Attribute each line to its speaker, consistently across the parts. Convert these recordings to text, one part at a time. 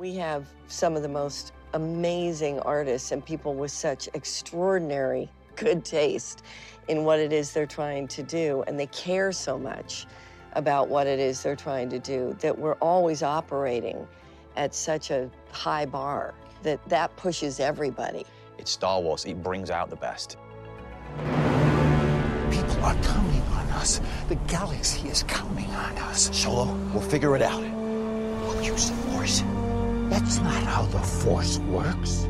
Speaker 1: We have some of the most amazing artists and people with such extraordinary good taste in what it is they're trying to do. And they care so much about what it is they're trying to do that we're always operating at such a high bar that that pushes everybody.
Speaker 2: It's Star Wars. It brings out the best.
Speaker 3: People are counting on us. The galaxy is counting on us.
Speaker 4: Solo, we'll figure it out.
Speaker 3: We'll use the Force. That's not how the Force works.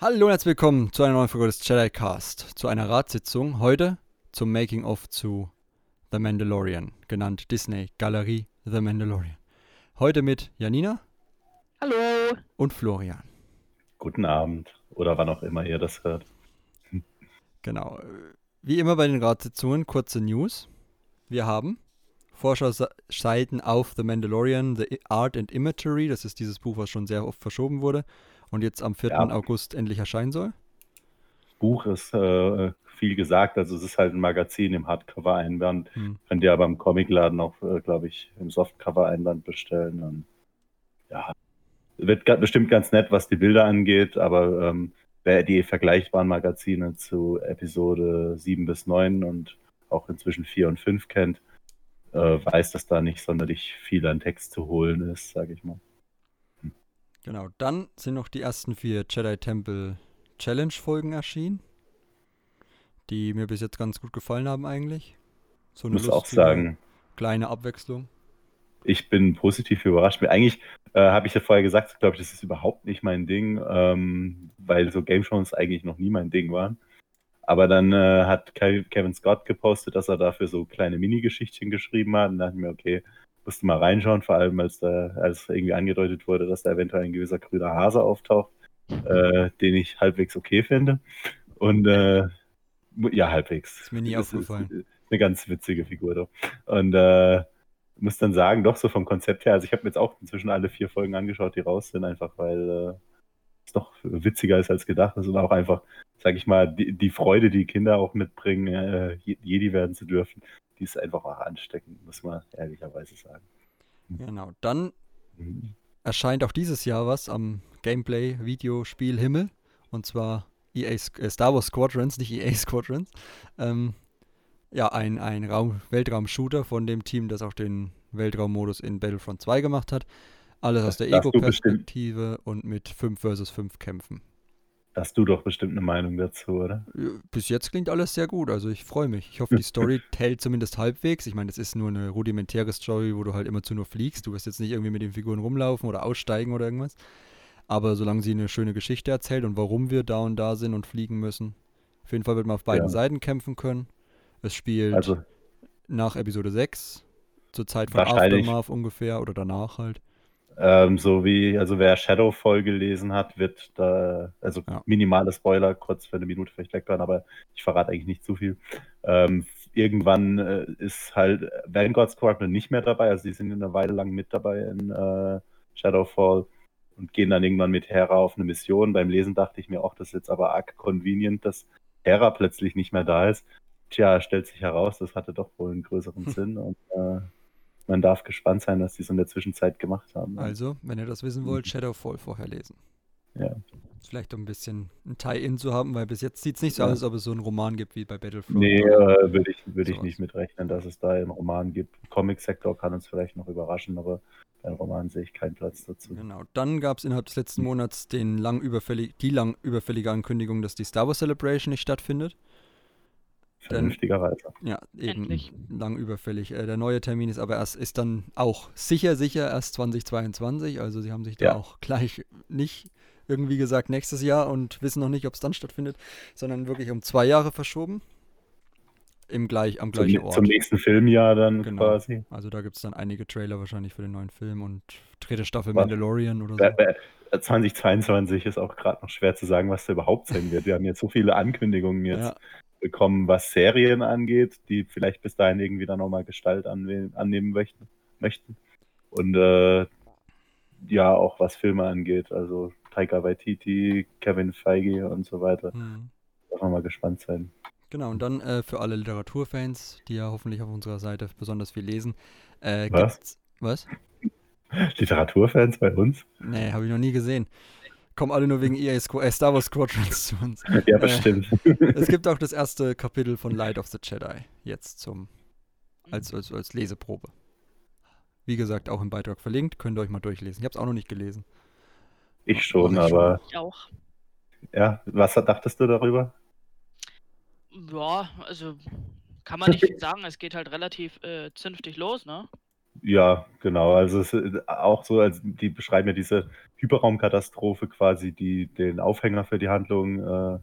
Speaker 5: Hallo und herzlich willkommen zu einer neuen Folge des Jedi Cast, zu einer Ratssitzung heute zum Making of zu The Mandalorian, genannt Disney Galerie The Mandalorian. Heute mit Janina
Speaker 6: Hallo.
Speaker 5: und Florian.
Speaker 7: Guten Abend oder wann auch immer ihr das hört.
Speaker 5: Genau. Wie immer bei den Ratssitzungen kurze News. Wir haben Forscherseiten auf The Mandalorian, The Art and Imagery, das ist dieses Buch, was schon sehr oft verschoben wurde und jetzt am 4.
Speaker 7: Ja.
Speaker 5: August endlich erscheinen soll.
Speaker 7: Buch ist äh, viel gesagt, also es ist halt ein Magazin im Hardcover-Einband.
Speaker 5: Hm.
Speaker 7: Könnt ihr aber im Comicladen auch, äh, glaube ich, im Softcover-Einband bestellen. Und, ja, wird bestimmt ganz nett, was die Bilder angeht, aber ähm, wer die vergleichbaren Magazine zu Episode 7 bis 9 und auch inzwischen 4 und 5 kennt, äh, weiß, dass da nicht sonderlich viel an Text zu holen ist, sage ich mal.
Speaker 5: Genau, dann sind noch die ersten vier Jedi Temple Challenge Folgen erschienen, die mir bis jetzt ganz gut gefallen haben eigentlich. So
Speaker 7: Ich muss auch sagen,
Speaker 5: kleine Abwechslung.
Speaker 7: Ich bin positiv überrascht. Eigentlich äh, habe ich ja vorher gesagt, glaube ich, das ist überhaupt nicht mein Ding, ähm, weil so Game Shows eigentlich noch nie mein Ding waren. Aber dann äh, hat Ke- Kevin Scott gepostet, dass er dafür so kleine Mini-Geschichtchen geschrieben hat. Und dachte ich mir, okay, musst du mal reinschauen, vor allem als, da, als irgendwie angedeutet wurde, dass da eventuell ein gewisser grüner Hase auftaucht, äh, den ich halbwegs okay finde. Und äh, ja, halbwegs.
Speaker 5: Ist mir nie
Speaker 7: Das
Speaker 5: aufgefallen.
Speaker 7: Ist eine ganz witzige Figur doch. Und äh, muss dann sagen, doch so vom Konzept her, also ich habe mir jetzt auch inzwischen alle vier Folgen angeschaut, die raus sind, einfach weil äh, es doch witziger ist als gedacht ist und auch einfach, sage ich mal, die, die Freude, die Kinder auch mitbringen, äh, Je- Jedi werden zu dürfen, die ist einfach auch ansteckend, muss man ehrlicherweise sagen.
Speaker 5: Genau, dann
Speaker 7: Mhm.
Speaker 5: erscheint auch dieses Jahr was am Gameplay-Videospiel Himmel. Und zwar EA, äh, Star Wars Squadrons, nicht EA Squadrons. Ähm, ja, ein, ein Raum, Weltraum-Shooter von dem Team, das auch den Weltraummodus in Battlefront 2 gemacht hat. Alles aus der Ego-Perspektive und mit 5 versus 5 Kämpfen.
Speaker 7: Hast du doch bestimmt eine Meinung dazu, oder?
Speaker 5: Bis jetzt klingt alles sehr gut, also ich freue mich. Ich hoffe, die Story hält zumindest halbwegs. Ich meine, das ist nur eine rudimentäre Story, wo du halt immer zu nur fliegst. Du wirst jetzt nicht irgendwie mit den Figuren rumlaufen oder aussteigen oder irgendwas. Aber solange sie eine schöne Geschichte erzählt und warum wir da und da sind und fliegen müssen. Auf jeden Fall wird man auf beiden
Speaker 7: Ja.
Speaker 5: Seiten kämpfen können. Es spielt
Speaker 7: Also
Speaker 5: nach Episode 6, zur Zeit von. Aftermath ungefähr oder danach halt.
Speaker 7: Ähm, so wie, also wer Shadowfall gelesen hat, wird da, also
Speaker 5: Ja.
Speaker 7: minimale Spoiler, kurz für eine Minute vielleicht wegbleiben, aber ich verrate eigentlich nicht zu viel. Ähm, irgendwann äh, ist halt Vanguard Squadron nicht mehr dabei, also die sind eine Weile lang mit dabei in äh, Shadowfall und gehen dann irgendwann mit Hera auf eine Mission. Beim Lesen dachte ich mir auch, das ist jetzt aber arg convenient, dass Hera plötzlich nicht mehr da ist. Tja, stellt sich heraus, das hatte doch wohl einen größeren Sinn und äh, man darf gespannt sein, was die so in der Zwischenzeit gemacht haben.
Speaker 5: Also, wenn ihr das wissen wollt, Shadowfall vorher lesen.
Speaker 7: Ja.
Speaker 5: Vielleicht um ein bisschen ein Tie-In zu haben, weil bis jetzt sieht es nicht so
Speaker 7: Ja.
Speaker 5: aus, als ob es so einen Roman gibt wie bei Battlefront.
Speaker 7: Nee, äh, würde ich, würd ich
Speaker 5: sowas.
Speaker 7: nicht mitrechnen, dass es da einen Roman gibt. Comic-Sektor kann uns vielleicht noch überraschen, aber beim Roman sehe ich keinen Platz dazu.
Speaker 5: Genau. Dann gab es innerhalb des letzten Monats den lang überfällig, die lang überfällige Ankündigung, dass die Star Wars Celebration nicht stattfindet.
Speaker 7: Vernünftigerweise.
Speaker 5: Ja, eben
Speaker 6: Endlich.
Speaker 5: lang überfällig. Äh, der neue Termin ist aber erst, ist dann auch sicher, sicher erst 2022. Also sie haben sich da
Speaker 7: Ja.
Speaker 5: auch gleich nicht irgendwie gesagt nächstes Jahr und wissen noch nicht, ob es dann stattfindet, sondern wirklich um zwei Jahre verschoben. Im gleich, am gleichen
Speaker 7: Zum,
Speaker 5: Ort.
Speaker 7: zum nächsten Filmjahr dann
Speaker 5: Genau.
Speaker 7: quasi.
Speaker 5: Also da gibt es dann einige Trailer wahrscheinlich für den neuen Film und dritte Staffel
Speaker 7: Was?
Speaker 5: Mandalorian oder so.
Speaker 7: Wer- wer- 2022 ist auch gerade noch schwer zu sagen, was da überhaupt sein wird. Wir haben jetzt so viele Ankündigungen jetzt
Speaker 5: Ja.
Speaker 7: Bekommen, was Serien angeht, die vielleicht bis dahin irgendwie dann nochmal Gestalt annehmen möchten. möchten. Und äh, ja, auch was Filme angeht. Also Taika Waititi, Kevin Feige und so weiter.
Speaker 5: Hm.
Speaker 7: Darf man mal gespannt sein.
Speaker 5: Genau, und dann äh, für alle Literaturfans, die ja hoffentlich auf unserer Seite besonders viel lesen. Äh,
Speaker 7: Was?
Speaker 5: gibt's- Was?
Speaker 7: Literaturfans bei uns?
Speaker 5: Nee, habe ich noch nie gesehen. Kommen alle nur wegen EA Squ äh, Star Wars Squadrons zu uns.
Speaker 7: Ja,
Speaker 5: Äh,
Speaker 7: bestimmt.
Speaker 5: Es gibt auch das erste Kapitel von Light of the Jedi jetzt zum als, als, als Leseprobe. Wie gesagt, auch im Beitrag verlinkt, könnt ihr euch mal durchlesen. Ich habe es auch noch nicht gelesen.
Speaker 7: Ich schon,
Speaker 5: ich schon.
Speaker 7: aber
Speaker 4: Ich auch.
Speaker 7: ja, was dachtest du darüber?
Speaker 4: Ja, also kann man nicht viel sagen. Es geht halt relativ äh, zünftig los, ne?
Speaker 7: Ja, genau. Also es ist auch so, als die beschreiben ja diese Hyperraumkatastrophe quasi, die den Aufhänger für die Handlung äh,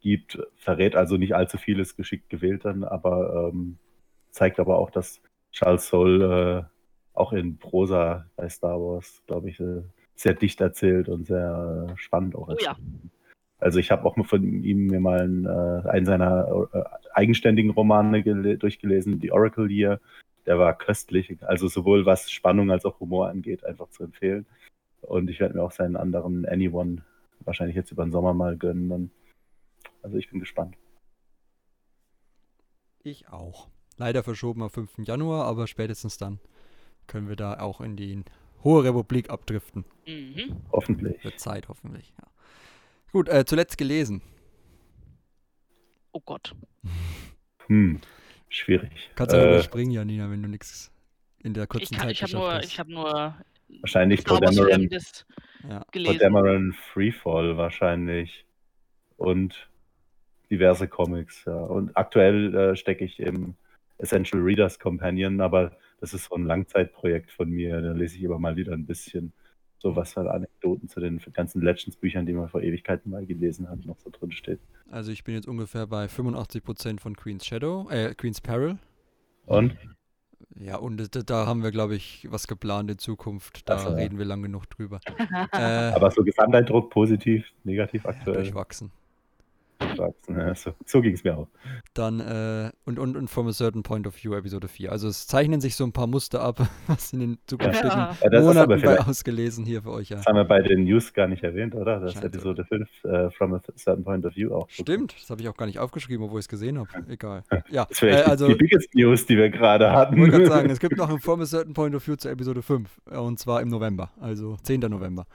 Speaker 7: gibt, verrät also nicht allzu vieles geschickt gewählt dann, aber ähm, zeigt aber auch, dass Charles Soule äh, auch in Prosa bei Star Wars, glaube ich, äh, sehr dicht erzählt und sehr äh, spannend auch
Speaker 4: Oh ja.
Speaker 7: Also ich habe auch mal von ihm mir mal einen, äh, einen seiner eigenständigen Romane gele- durchgelesen, The Oracle Year. Der war köstlich, also sowohl was Spannung als auch Humor angeht, einfach zu empfehlen. Und ich werde mir auch seinen anderen Anyone wahrscheinlich jetzt über den Sommer mal gönnen. Dann. Also ich bin gespannt.
Speaker 5: Ich auch. Leider verschoben auf 5. Januar, aber spätestens dann können wir da auch in die Hohe Republik abdriften.
Speaker 4: Mhm.
Speaker 7: Hoffentlich.
Speaker 5: Wird Zeit, hoffentlich. Ja. Gut, äh, zuletzt gelesen.
Speaker 4: Oh Gott.
Speaker 7: Hm, schwierig.
Speaker 5: Kannst du
Speaker 7: Äh,
Speaker 5: überspringen, Janina, wenn du nichts in der
Speaker 4: Ich,
Speaker 5: kurzen
Speaker 4: kann,
Speaker 5: Zeit
Speaker 4: ich habe
Speaker 5: geschafft
Speaker 4: nur,
Speaker 5: hast.
Speaker 4: ich habe nur
Speaker 7: wahrscheinlich
Speaker 4: Fremdes
Speaker 5: ja.
Speaker 7: Podameron Freefall wahrscheinlich. Und diverse Comics, ja. Und aktuell äh, stecke ich im Essential Readers Companion, aber das ist so ein Langzeitprojekt von mir. Da lese ich immer mal wieder ein bisschen so was an Anekdoten zu den ganzen Legends-Büchern, die man vor Ewigkeiten mal gelesen hat, noch so drin steht.
Speaker 5: Also ich bin jetzt ungefähr bei 85% von Queen's Shadow, äh, Queen's Peril.
Speaker 7: Und?
Speaker 5: Ja, und da, da haben wir, glaube ich, was geplant in Zukunft. Da
Speaker 7: so, ja.
Speaker 5: reden wir lang genug drüber. äh,
Speaker 7: Aber so Gesamteindruck positiv, negativ aktuell.
Speaker 5: durchwachsen.
Speaker 7: durchwachsen. Ja, so so ging es mir auch.
Speaker 5: Dann, äh, und, und, und From a Certain Point of View, Episode 4. Also es zeichnen sich so ein paar Muster ab, was in den zukünftigen
Speaker 4: Ja.
Speaker 7: Ja, das ist aber
Speaker 5: Monaten bei ausgelesen hier für euch, ja.
Speaker 7: das haben wir bei den News gar nicht erwähnt, oder? Das
Speaker 5: Scheiße.
Speaker 7: Episode 5 äh, From a Certain Point of View auch. so
Speaker 5: Stimmt, das habe ich auch gar nicht aufgeschrieben, obwohl ich es gesehen habe. Egal. Ja,
Speaker 7: Das wäre
Speaker 5: äh, also
Speaker 7: die biggest News, die wir gerade hatten.
Speaker 5: Ich wollte gerade sagen, es gibt noch ein From a Certain Point of View zur Episode 5. äh, Und zwar im November, also 10. November.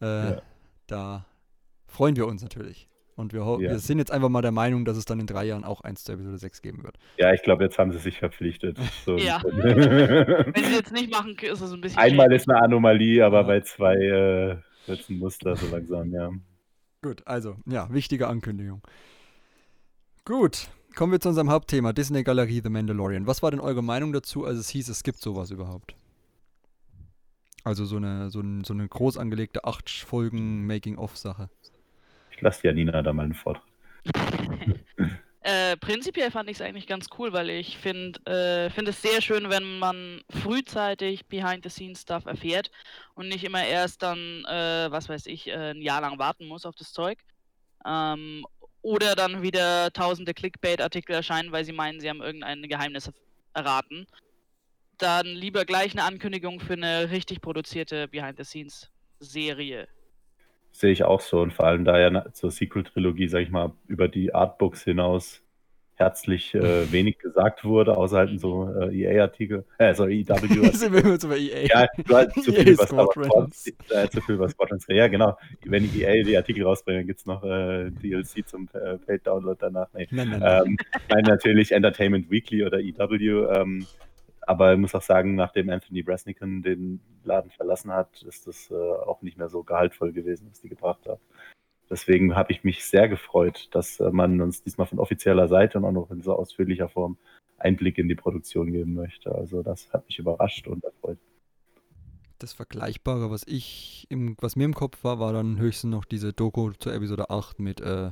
Speaker 5: Äh,
Speaker 7: Ja.
Speaker 5: Da freuen wir uns natürlich. Und wir,
Speaker 7: Ja.
Speaker 5: wir sind jetzt einfach mal der Meinung, dass es dann in drei Jahren auch eins zur Episode 6 geben wird.
Speaker 7: Ja, ich glaube, jetzt haben sie sich verpflichtet. So
Speaker 4: Ja.
Speaker 7: Einmal
Speaker 4: Wenn sie jetzt nicht machen, ist es ein bisschen.
Speaker 7: ist eine Anomalie, aber
Speaker 5: Ja.
Speaker 7: bei zwei äh, wird es ein Muster so langsam, ja.
Speaker 5: Gut, also, ja, wichtige Ankündigung. Gut, kommen wir zu unserem Hauptthema, Disney Galerie The Mandalorian. Was war denn eure Meinung dazu, als es hieß, es gibt sowas überhaupt? Also so eine, so, ein, so eine groß angelegte 8 Folgen Making-of-Sache.
Speaker 7: Lasse Janina da mal einen Vortrag.
Speaker 4: Äh, prinzipiell fand ich es eigentlich ganz cool, weil ich finde äh, find es sehr schön, wenn man frühzeitig Behind-the-Scenes-Stuff erfährt und nicht immer erst dann, äh, was weiß ich, äh, ein Jahr lang warten muss auf das Zeug. Ähm, oder dann wieder tausende Clickbait-Artikel erscheinen, weil sie meinen, sie haben irgendein Geheimnis erraten. Dann lieber gleich eine Ankündigung für eine richtig produzierte Behind-the-Scenes-Serie.
Speaker 7: Sehe ich auch so. Und vor allem da ja zur Sequel-Trilogie, sag ich mal, über die Artbooks hinaus herzlich äh, wenig gesagt wurde, außer halt so äh, EA-Artikel, äh, sorry, EW.
Speaker 5: sind wir jetzt über EA.
Speaker 7: Ja, du hast zu
Speaker 5: EA
Speaker 7: viel was Star Wars äh, zu viel was Squadrons. Ja, genau. Wenn die EA die Artikel rausbringen, gibt es noch äh, DLC zum äh, Paid-Download danach. Nee.
Speaker 5: Nein, nein, nein.
Speaker 7: Ähm, nein, natürlich Entertainment Weekly oder EW. Ähm, aber ich muss auch sagen, nachdem Anthony Bresnikan den Laden verlassen hat, ist das äh, auch nicht mehr so gehaltvoll gewesen, was die gebracht haben. Deswegen habe ich mich sehr gefreut, dass äh, man uns diesmal von offizieller Seite und auch noch in so ausführlicher Form Einblick in die Produktion geben möchte. Also das hat mich überrascht und erfreut.
Speaker 5: Das Vergleichbare, was ich im, was mir im Kopf war, war dann höchstens noch diese Doku zur Episode 8 mit äh,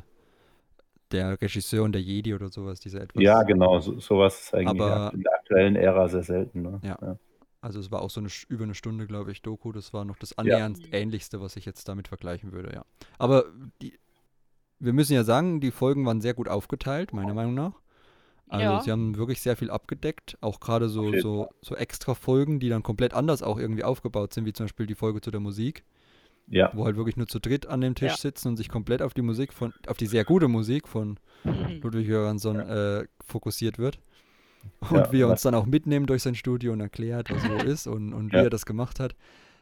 Speaker 5: der Regisseur und der Jedi oder sowas, diese etwas.
Speaker 7: Ja, genau, so, sowas ist eigentlich
Speaker 5: Aber-
Speaker 7: in der aktuellen Ära sehr selten. Ne?
Speaker 5: Ja. Also es war auch so eine über eine Stunde, glaube ich, Doku. Das war noch das annähernd ähnlichste, was ich jetzt damit vergleichen würde, ja. Aber die, wir müssen ja sagen, die Folgen waren sehr gut aufgeteilt, meiner Meinung nach. Also
Speaker 4: Ja.
Speaker 5: sie haben wirklich sehr viel abgedeckt, auch gerade so,
Speaker 7: jeden
Speaker 5: so, so extra Folgen, die dann komplett anders auch irgendwie aufgebaut sind, wie zum Beispiel die Folge zu der Musik,
Speaker 7: Ja,
Speaker 5: wo halt wirklich nur zu dritt an dem Tisch
Speaker 4: Ja.
Speaker 5: sitzen und sich komplett auf die Musik von, auf die sehr gute Musik von
Speaker 4: Mhm.
Speaker 5: Ludwig Göransson äh, fokussiert wird. Und
Speaker 7: Ja,
Speaker 5: wie er uns dann auch mitnimmt durch sein Studio und erklärt, was wo ist und, und wie
Speaker 7: Ja.
Speaker 5: er das gemacht hat.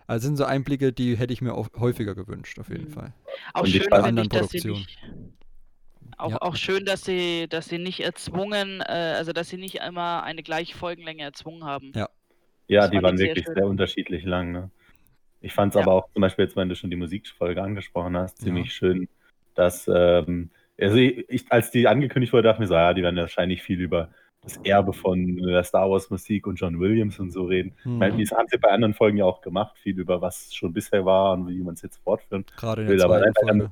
Speaker 5: Also sind so Einblicke, die hätte ich mir auch häufiger gewünscht, auf jeden
Speaker 4: Mhm.
Speaker 5: Fall.
Speaker 4: Auch
Speaker 7: Und
Speaker 4: schön, ich,
Speaker 5: anderen
Speaker 4: dass sie
Speaker 5: Produktionen.
Speaker 4: nicht. Auch,
Speaker 5: Ja.
Speaker 4: auch schön, dass sie, dass sie nicht erzwungen, äh, also dass sie nicht immer eine gleiche Folgenlänge erzwungen haben.
Speaker 5: Ja.
Speaker 7: Ja,
Speaker 4: Das
Speaker 7: die waren
Speaker 4: ich sehr
Speaker 7: wirklich
Speaker 4: schön.
Speaker 7: sehr unterschiedlich lang. Ne? Ich fand es
Speaker 4: Ja.
Speaker 7: aber auch zum Beispiel jetzt, wenn du schon die Musikfolge angesprochen hast,
Speaker 5: Ja.
Speaker 7: ziemlich schön, dass, ähm, also ich, als die angekündigt wurde, dachte ich mir so, ja, die werden wahrscheinlich viel über das Erbe von der Star Wars Musik und John Williams und so reden. Ich meine,
Speaker 5: Mhm.
Speaker 7: das haben sie bei anderen Folgen ja auch gemacht, viel über was schon bisher war und wie man es jetzt fortführen.
Speaker 5: Gerade in
Speaker 7: will
Speaker 5: der
Speaker 7: aber leider
Speaker 5: Folge.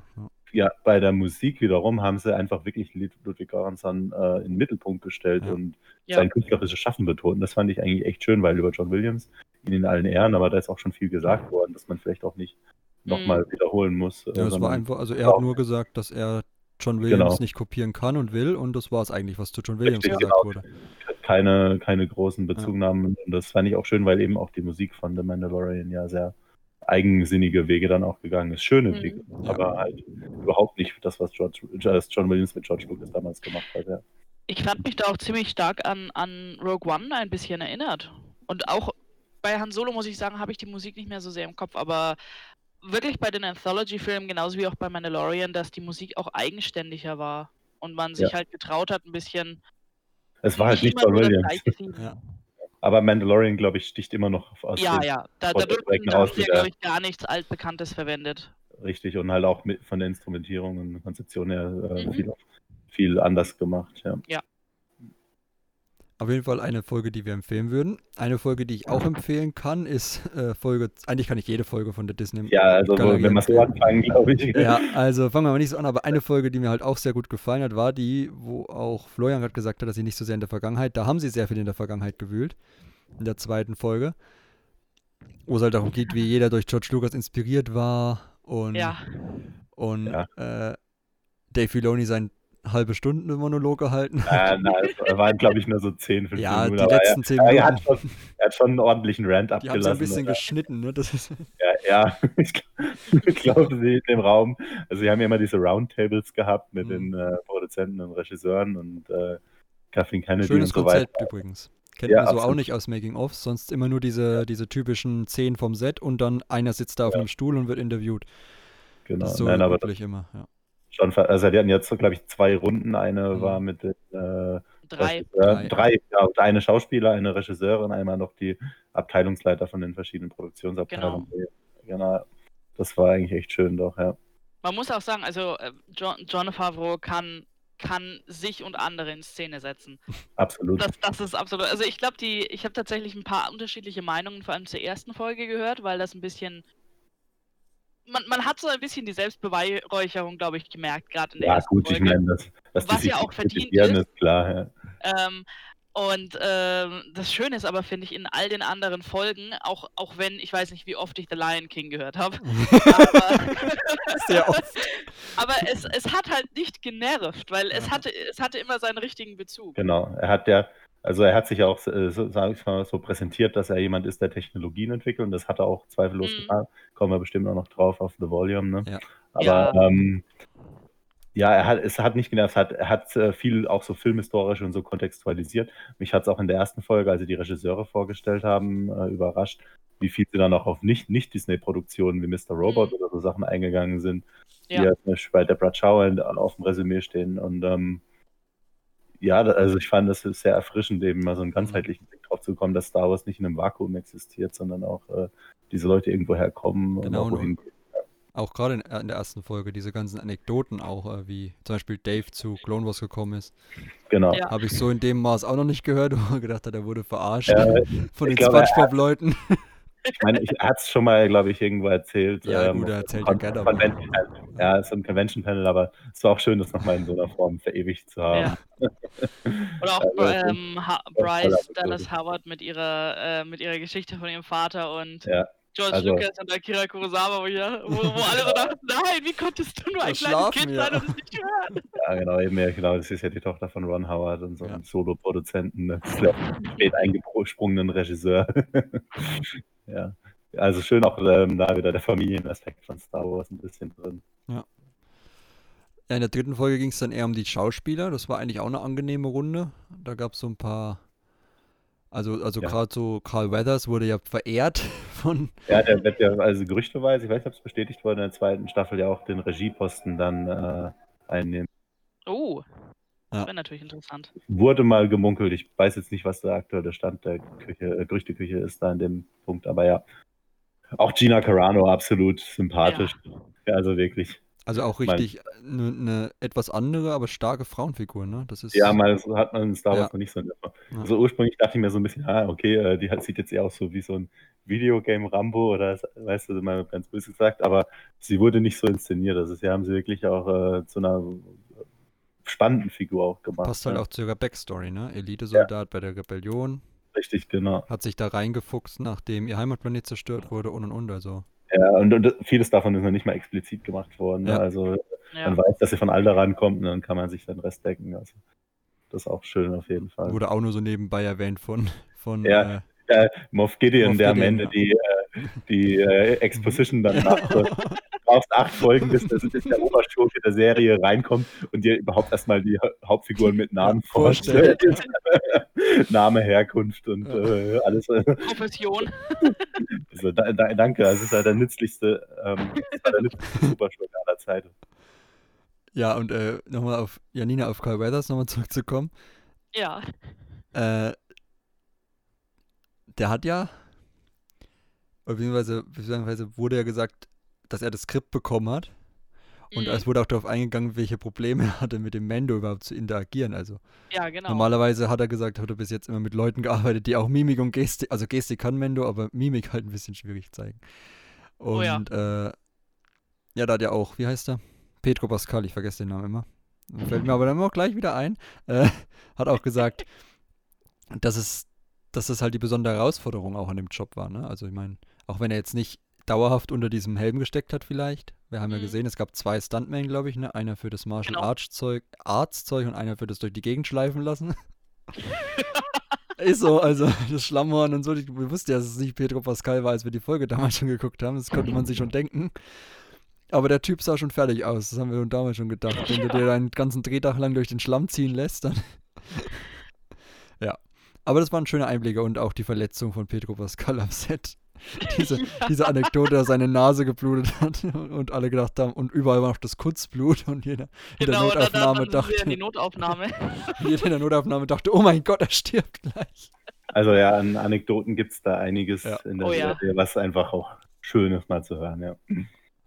Speaker 5: Ja.
Speaker 7: Bei der Musik wiederum haben sie einfach wirklich Lud- Ludwig Göransson äh, in den Mittelpunkt gestellt
Speaker 5: Ja.
Speaker 7: und
Speaker 4: Ja.
Speaker 7: sein künstlerisches Schaffen betont. Das fand ich eigentlich echt schön, weil über John Williams, ihn in allen Ehren, aber da ist auch schon viel gesagt worden, dass man vielleicht auch nicht nochmal wiederholen muss. äh,
Speaker 5: Ja, es war einfach, also er hat nur gesagt, dass er John Williams
Speaker 7: Genau.
Speaker 5: nicht kopieren kann und will und das war es eigentlich, was zu John Williams
Speaker 7: Richtig,
Speaker 5: gesagt
Speaker 7: genau.
Speaker 5: wurde.
Speaker 7: keine, keine großen Bezugnahmen. Und das fand ich auch schön, weil eben auch die Musik von The Mandalorian ja sehr eigensinnige Wege dann auch gegangen ist. Schöne
Speaker 4: Mhm.
Speaker 7: Wege,
Speaker 5: Ja.
Speaker 7: aber halt überhaupt nicht das, was George, das John Williams mit George Lucas damals gemacht hat. Ja.
Speaker 4: Ich fand mich da auch ziemlich stark an, an Rogue One ein bisschen erinnert. Und auch bei Han Solo, muss ich sagen, habe ich die Musik nicht mehr so sehr im Kopf, aber wirklich bei den Anthology-Filmen, genauso wie auch bei Mandalorian, dass die Musik auch eigenständiger war und man sich
Speaker 7: Ja.
Speaker 4: halt getraut hat, ein bisschen.
Speaker 7: Es war halt nicht John Williams.
Speaker 5: Ja.
Speaker 7: Aber Mandalorian, glaube ich, sticht immer noch aus
Speaker 4: Ja, ja, da, da, da
Speaker 7: raus
Speaker 4: ja, glaube ich, gar nichts Altbekanntes verwendet.
Speaker 7: richtig und halt auch mit, von der Instrumentierung und Konzeption her äh,
Speaker 4: Mhm.
Speaker 7: viel, viel anders gemacht. Ja.
Speaker 5: Auf jeden Fall eine Folge, die wir empfehlen würden. Eine Folge, die ich auch empfehlen kann, ist äh, Folge, eigentlich kann ich jede Folge von der Disney.
Speaker 7: Ja, also
Speaker 5: Galerie
Speaker 7: wenn wir so anfangen, glaube ich.
Speaker 5: Ja, also fangen wir mal nicht so an, aber eine Folge, die mir halt auch sehr gut gefallen hat, war die, wo auch Florian gerade gesagt hat, dass sie nicht so sehr in der Vergangenheit, da haben sie sehr viel in der Vergangenheit gewühlt, in der zweiten Folge, wo es halt darum geht, wie jeder durch George Lucas inspiriert war und,
Speaker 4: Ja,
Speaker 5: und
Speaker 7: Ja.
Speaker 5: äh, Dave Filoni seinen halbe Stunden Monolog gehalten hat.
Speaker 7: Äh, na, es waren, glaube ich, nur so 10, 15
Speaker 5: Ja, die
Speaker 7: Minuten. aber
Speaker 5: letzten 10
Speaker 7: er, er,
Speaker 5: Minuten.
Speaker 7: hat schon, er hat schon einen ordentlichen Rant
Speaker 5: Die haben so
Speaker 7: abgelassen.
Speaker 5: ein bisschen
Speaker 7: oder?
Speaker 5: geschnitten, ne? Das ist,
Speaker 7: Ja, ja. ich gl- glaube, sie in dem Raum, also sie haben ja immer diese Roundtables gehabt mit
Speaker 5: Mhm.
Speaker 7: den äh, Produzenten und Regisseuren und äh, Kathleen Kennedy
Speaker 5: schönes
Speaker 7: und so weiter.
Speaker 5: Konzept übrigens. Kennt
Speaker 7: Ja,
Speaker 5: man so auch
Speaker 7: absolut.
Speaker 5: nicht aus Making-ofs, sonst immer nur diese, diese typischen Szenen vom Set und dann einer sitzt da auf
Speaker 7: Ja.
Speaker 5: einem Stuhl und wird interviewt.
Speaker 7: Genau.
Speaker 5: Das ist so
Speaker 7: Nein, aber das
Speaker 5: immer, ja.
Speaker 7: Schon, also die hatten jetzt so, glaube ich, zwei Runden. Eine
Speaker 5: Mhm.
Speaker 7: war mit den äh,
Speaker 4: drei.
Speaker 5: Drei.
Speaker 7: drei, ja, und eine Schauspieler, eine Regisseurin, einmal noch die Abteilungsleiter von den verschiedenen Produktionsabteilungen. Genau. Das war eigentlich echt schön doch, ja.
Speaker 4: Man muss auch sagen, also äh, John, John Favreau kann, kann sich und andere in Szene setzen.
Speaker 7: Absolut.
Speaker 4: Das, das ist absolut. Also ich glaube, die, ich habe tatsächlich ein paar unterschiedliche Meinungen, vor allem zur ersten Folge gehört, weil das ein bisschen. Man, man hat so ein bisschen die Selbstbeweihräucherung, glaube ich, gemerkt, gerade in der
Speaker 7: ja,
Speaker 4: ersten
Speaker 7: gut, ich
Speaker 4: Folge.
Speaker 7: meine, das, dass
Speaker 4: Was ja auch verdient ist.
Speaker 7: ist klar, ja.
Speaker 4: Ähm, und ähm, das Schöne ist aber, finde ich, in all den anderen Folgen, auch, auch wenn, ich weiß nicht, wie oft ich The Lion King gehört habe, aber,
Speaker 5: Sehr oft.
Speaker 4: aber es, es hat halt nicht genervt, weil es hatte, es hatte immer seinen richtigen Bezug.
Speaker 7: Genau. Er hat ja, also er hat sich auch äh, so, sag ich mal, so präsentiert, dass er jemand ist, der Technologien entwickelt und das hat er auch zweifellos
Speaker 4: Mhm.
Speaker 7: getan. Kommen wir bestimmt auch noch drauf auf The Volume, ne?
Speaker 5: Ja.
Speaker 7: Aber
Speaker 4: Ja.
Speaker 7: ähm, ja, er hat, es hat nicht genervt, er hat, er hat äh, viel auch so filmhistorisch und so kontextualisiert. Mich hat es auch in der ersten Folge, als sie die Regisseure vorgestellt haben, äh, überrascht, wie viel sie dann auch auf Nicht-Disney-Produktionen wie Mr. Robot
Speaker 4: Mhm.
Speaker 7: oder so Sachen eingegangen sind,
Speaker 4: Ja.
Speaker 7: die ja zum Beispiel bei Deborah Chow auf dem Resümee stehen. Und ähm, ja, also ich fand das sehr erfrischend, eben mal so einen ganzheitlichen Blick drauf zu bekommen, dass Star Wars nicht in einem Vakuum existiert, sondern auch äh, diese Leute irgendwo herkommen
Speaker 5: Genau,
Speaker 7: und auch wohin
Speaker 5: und- Auch gerade in, in der ersten Folge, diese ganzen Anekdoten auch, äh, wie zum Beispiel Dave zu Clone Wars gekommen ist,
Speaker 7: Genau.
Speaker 4: Ja.
Speaker 5: habe ich so in dem Maß auch noch nicht gehört, wo man gedacht hat, er wurde verarscht
Speaker 7: Ja,
Speaker 5: von den Spongebob-Leuten.
Speaker 7: Ich meine, ich, er hat es schon mal, glaube ich, irgendwo erzählt.
Speaker 5: Ja,
Speaker 7: ähm,
Speaker 5: gut, er erzählt ja gerne, aber-
Speaker 7: Convention Panel. Ja, so ein Convention Panel, aber es war auch schön, das nochmal in so einer Form verewigt zu haben.
Speaker 4: Ja. Oder auch
Speaker 7: Also,
Speaker 4: ähm, Bryce. Dallas Howard mit ihrer, äh, mit ihrer Geschichte von ihrem Vater und
Speaker 7: Ja,
Speaker 4: George
Speaker 7: also-
Speaker 4: Lucas und Akira Kurosawa, wo, ja, wo, wo alle so dachten, nein, wie konntest du nur ein kleines Kind
Speaker 5: ja.
Speaker 4: sein und es nicht hören?
Speaker 7: ja, genau, eben, ja, genau. Das ist ja die Tochter von Ron Howard und so
Speaker 5: Ja.
Speaker 7: einem Solo-Produzenten, ne, spät eingesprungenen Regisseur. ja, also schön auch ähm, da wieder der Familienaspekt von Star Wars ein bisschen drin.
Speaker 5: Ja, in der dritten Folge ging es dann eher um die Schauspieler. Das war eigentlich auch eine angenehme Runde. Da gab es so ein paar Also, also
Speaker 7: Ja.
Speaker 5: gerade so Carl Weathers wurde ja verehrt von.
Speaker 7: Ja, der wird ja, also gerüchteweise, ich weiß nicht, ob es bestätigt wurde, in der zweiten Staffel ja auch den Regieposten dann äh, einnehmen.
Speaker 4: Oh, das
Speaker 5: Ja.
Speaker 4: wäre natürlich interessant.
Speaker 7: Wurde mal gemunkelt. Ich weiß jetzt nicht, was der aktuelle Stand der Küche, äh, Gerüchteküche ist da in dem Punkt, aber ja. Auch Gina Carano absolut sympathisch. Ja, also wirklich.
Speaker 5: Also auch richtig eine ne etwas andere, aber starke Frauenfigur, ne? Das ist.
Speaker 7: Ja, mal so hat man in Star Wars
Speaker 5: Ja.
Speaker 7: noch nicht so.
Speaker 5: Ja.
Speaker 7: Also ursprünglich dachte ich mir so ein bisschen, ah, okay, äh, die hat, sieht jetzt eher aus so wie so ein Videogame Rambo oder weißt du, mal ganz böse gesagt, aber sie wurde nicht so inszeniert. Also sie haben sie wirklich auch äh, zu einer spannenden Figur auch gemacht.
Speaker 5: Passt halt
Speaker 7: ja.
Speaker 5: auch zu ihrer Backstory, ne? Elite-Soldat bei der Rebellion,
Speaker 7: Richtig, genau.
Speaker 5: hat sich da reingefuchst, nachdem ihr Heimatplanet zerstört wurde und und und. Also.
Speaker 7: Ja, und, und vieles davon ist noch nicht mal explizit gemacht worden. Ne?
Speaker 5: Ja.
Speaker 7: Also
Speaker 4: Ja.
Speaker 7: man weiß, dass sie von Alderan kommt und dann kann man sich den Rest denken. Also das ist auch schön auf jeden Fall.
Speaker 5: Wurde auch nur so nebenbei erwähnt von. von
Speaker 7: Ja.
Speaker 5: äh,
Speaker 7: äh, Moff Gideon,
Speaker 5: Moff
Speaker 7: der am
Speaker 5: Gideon,
Speaker 7: Ende
Speaker 5: ja.
Speaker 7: die, äh, die äh, Exposition dann macht. Brauchst acht Folgen, bis, bis bis der Oberschurke der Serie reinkommt und dir überhaupt erstmal die Ha- Hauptfiguren mit Namen
Speaker 5: Ja, vorstellt.
Speaker 7: Name, Herkunft und
Speaker 5: Ja.
Speaker 7: äh, alles.
Speaker 4: Profession.
Speaker 7: Also, da, da, danke, das ist halt der nützlichste, ähm, das der nützlichste Superschurke aller Zeiten.
Speaker 5: ja, und äh, nochmal auf Janina, auf Carl Weathers nochmal zurückzukommen.
Speaker 4: Ja.
Speaker 5: Äh, der hat ja, beziehungsweise, beziehungsweise wurde ja gesagt, dass er das Skript bekommen hat. Und
Speaker 4: Mhm.
Speaker 5: es wurde auch darauf eingegangen, welche Probleme er hatte, mit dem Mando überhaupt zu interagieren. Also
Speaker 4: Ja, genau.
Speaker 5: normalerweise hat er gesagt, hat er bis jetzt immer mit Leuten gearbeitet, die auch Mimik und Gestik, also Gestik kann Mando, aber Mimik halt ein bisschen schwierig zeigen. Und
Speaker 4: Oh ja.
Speaker 5: äh, ja, da hat ja auch, wie heißt er? Pedro Pascal, ich vergesse den Namen immer. Fällt mir aber dann auch gleich wieder ein. Äh, hat auch gesagt, dass es, dass das halt die besondere Herausforderung auch an dem Job war. Ne? Also ich meine, auch wenn er jetzt nicht dauerhaft unter diesem Helm gesteckt hat vielleicht. Wir haben ja
Speaker 4: Mhm.
Speaker 5: gesehen, es gab zwei Stuntmen, glaube ich, ne? Einer für das Martial
Speaker 4: Genau.
Speaker 5: Arts Zeug, Arts Zeug und einer für das durch die Gegend schleifen lassen. Ist so, also das Schlammhorn und so. Ich wusste ja, dass es nicht Pedro Pascal war, als wir die Folge damals schon geguckt haben. Das konnte man sich schon denken. Aber der Typ sah schon fertig aus. Das haben wir damals schon gedacht. Wenn du dir deinen ganzen Drehtag lang durch den Schlamm ziehen lässt, dann. ja. Aber das waren schöne Einblicke und auch die Verletzung von Pedro Pascal am Set. Diese, diese Anekdote, dass seine Nase geblutet hat und alle gedacht haben, und überall war noch das Kurzblut und jeder in der
Speaker 4: Genau, da, da,
Speaker 5: Notaufnahme
Speaker 4: dann wir in
Speaker 5: dachte,
Speaker 4: die Notaufnahme.
Speaker 5: jeder in der Notaufnahme dachte, oh mein Gott, er stirbt gleich.
Speaker 7: Also ja, an Anekdoten gibt es da einiges
Speaker 5: Ja.
Speaker 7: in der
Speaker 4: Oh ja.
Speaker 7: Serie, was einfach auch schön ist mal zu hören, ja.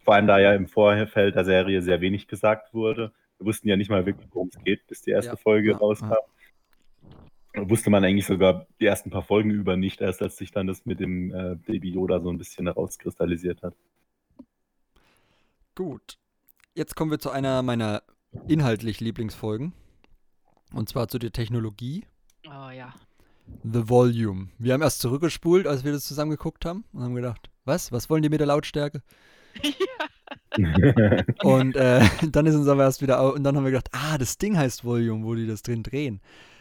Speaker 7: Vor allem da ja im Vorfeld der Serie sehr wenig gesagt wurde. Wir wussten ja nicht mal wirklich, worum es geht, bis die erste
Speaker 5: Ja,
Speaker 7: Folge
Speaker 5: ja,
Speaker 7: rauskam.
Speaker 5: Ja.
Speaker 7: Wusste man eigentlich sogar die ersten paar Folgen über nicht, erst als sich dann das mit dem äh, Baby Yoda so ein bisschen herauskristallisiert hat.
Speaker 5: Gut. Jetzt kommen wir zu einer meiner inhaltlich Lieblingsfolgen. Und zwar zu der Technologie.
Speaker 4: Oh ja.
Speaker 5: The Volume. Wir haben erst zurückgespult, als wir das zusammen geguckt haben und haben gedacht, was? Was wollen die mit der Lautstärke? Und äh, dann ist uns aber erst wieder und dann haben wir gedacht, ah, das Ding heißt Volume, wo die das drin drehen.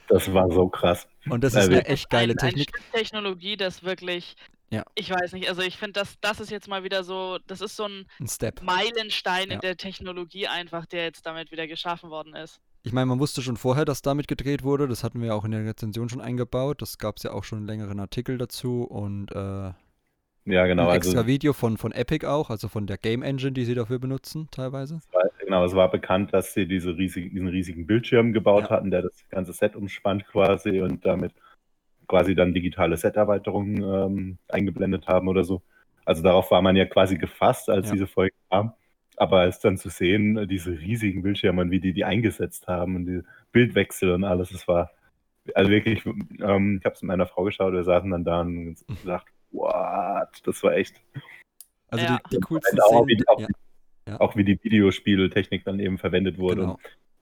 Speaker 7: Das war so krass.
Speaker 5: Und das ist eine
Speaker 7: wirklich.
Speaker 5: echt geile
Speaker 4: ein,
Speaker 5: Technik.
Speaker 4: Ein Stück Technologie, das wirklich,
Speaker 5: Ja.
Speaker 4: ich weiß nicht, also ich finde, das, das ist jetzt mal wieder so, das ist so ein
Speaker 5: Ein Step.
Speaker 4: Meilenstein
Speaker 5: Ja.
Speaker 4: in der Technologie einfach, der jetzt damit wieder geschaffen worden ist.
Speaker 5: Ich meine, man wusste schon vorher, dass damit gedreht wurde. Das hatten wir auch in der Rezension schon eingebaut. Das gab es ja auch schon einen längeren Artikel dazu und äh,
Speaker 7: Ja, genau.
Speaker 5: ein
Speaker 7: Also,
Speaker 5: extra Video von, von Epic auch, also von der Game Engine, die sie dafür benutzen, teilweise.
Speaker 7: war, genau, es war bekannt, dass sie diese riesig, diesen riesigen Bildschirm gebaut
Speaker 5: Ja.
Speaker 7: hatten, der das ganze Set umspannt quasi und damit quasi dann digitale Set-Erweiterungen ähm, eingeblendet haben oder so. Also darauf war man ja quasi gefasst, als
Speaker 5: Ja.
Speaker 7: diese Folge kam. Aber es dann zu sehen, diese riesigen Bildschirme und wie die die eingesetzt haben und die Bildwechsel und alles, das war also wirklich, ähm, ich habe es mit meiner Frau geschaut, wir saßen dann da und gesagt, what, das war echt
Speaker 5: Also
Speaker 4: Ja.
Speaker 5: die, die coolsten Szenen. ja, Ja.
Speaker 7: auch wie die Videospieltechnik dann eben verwendet wurde.
Speaker 5: genau.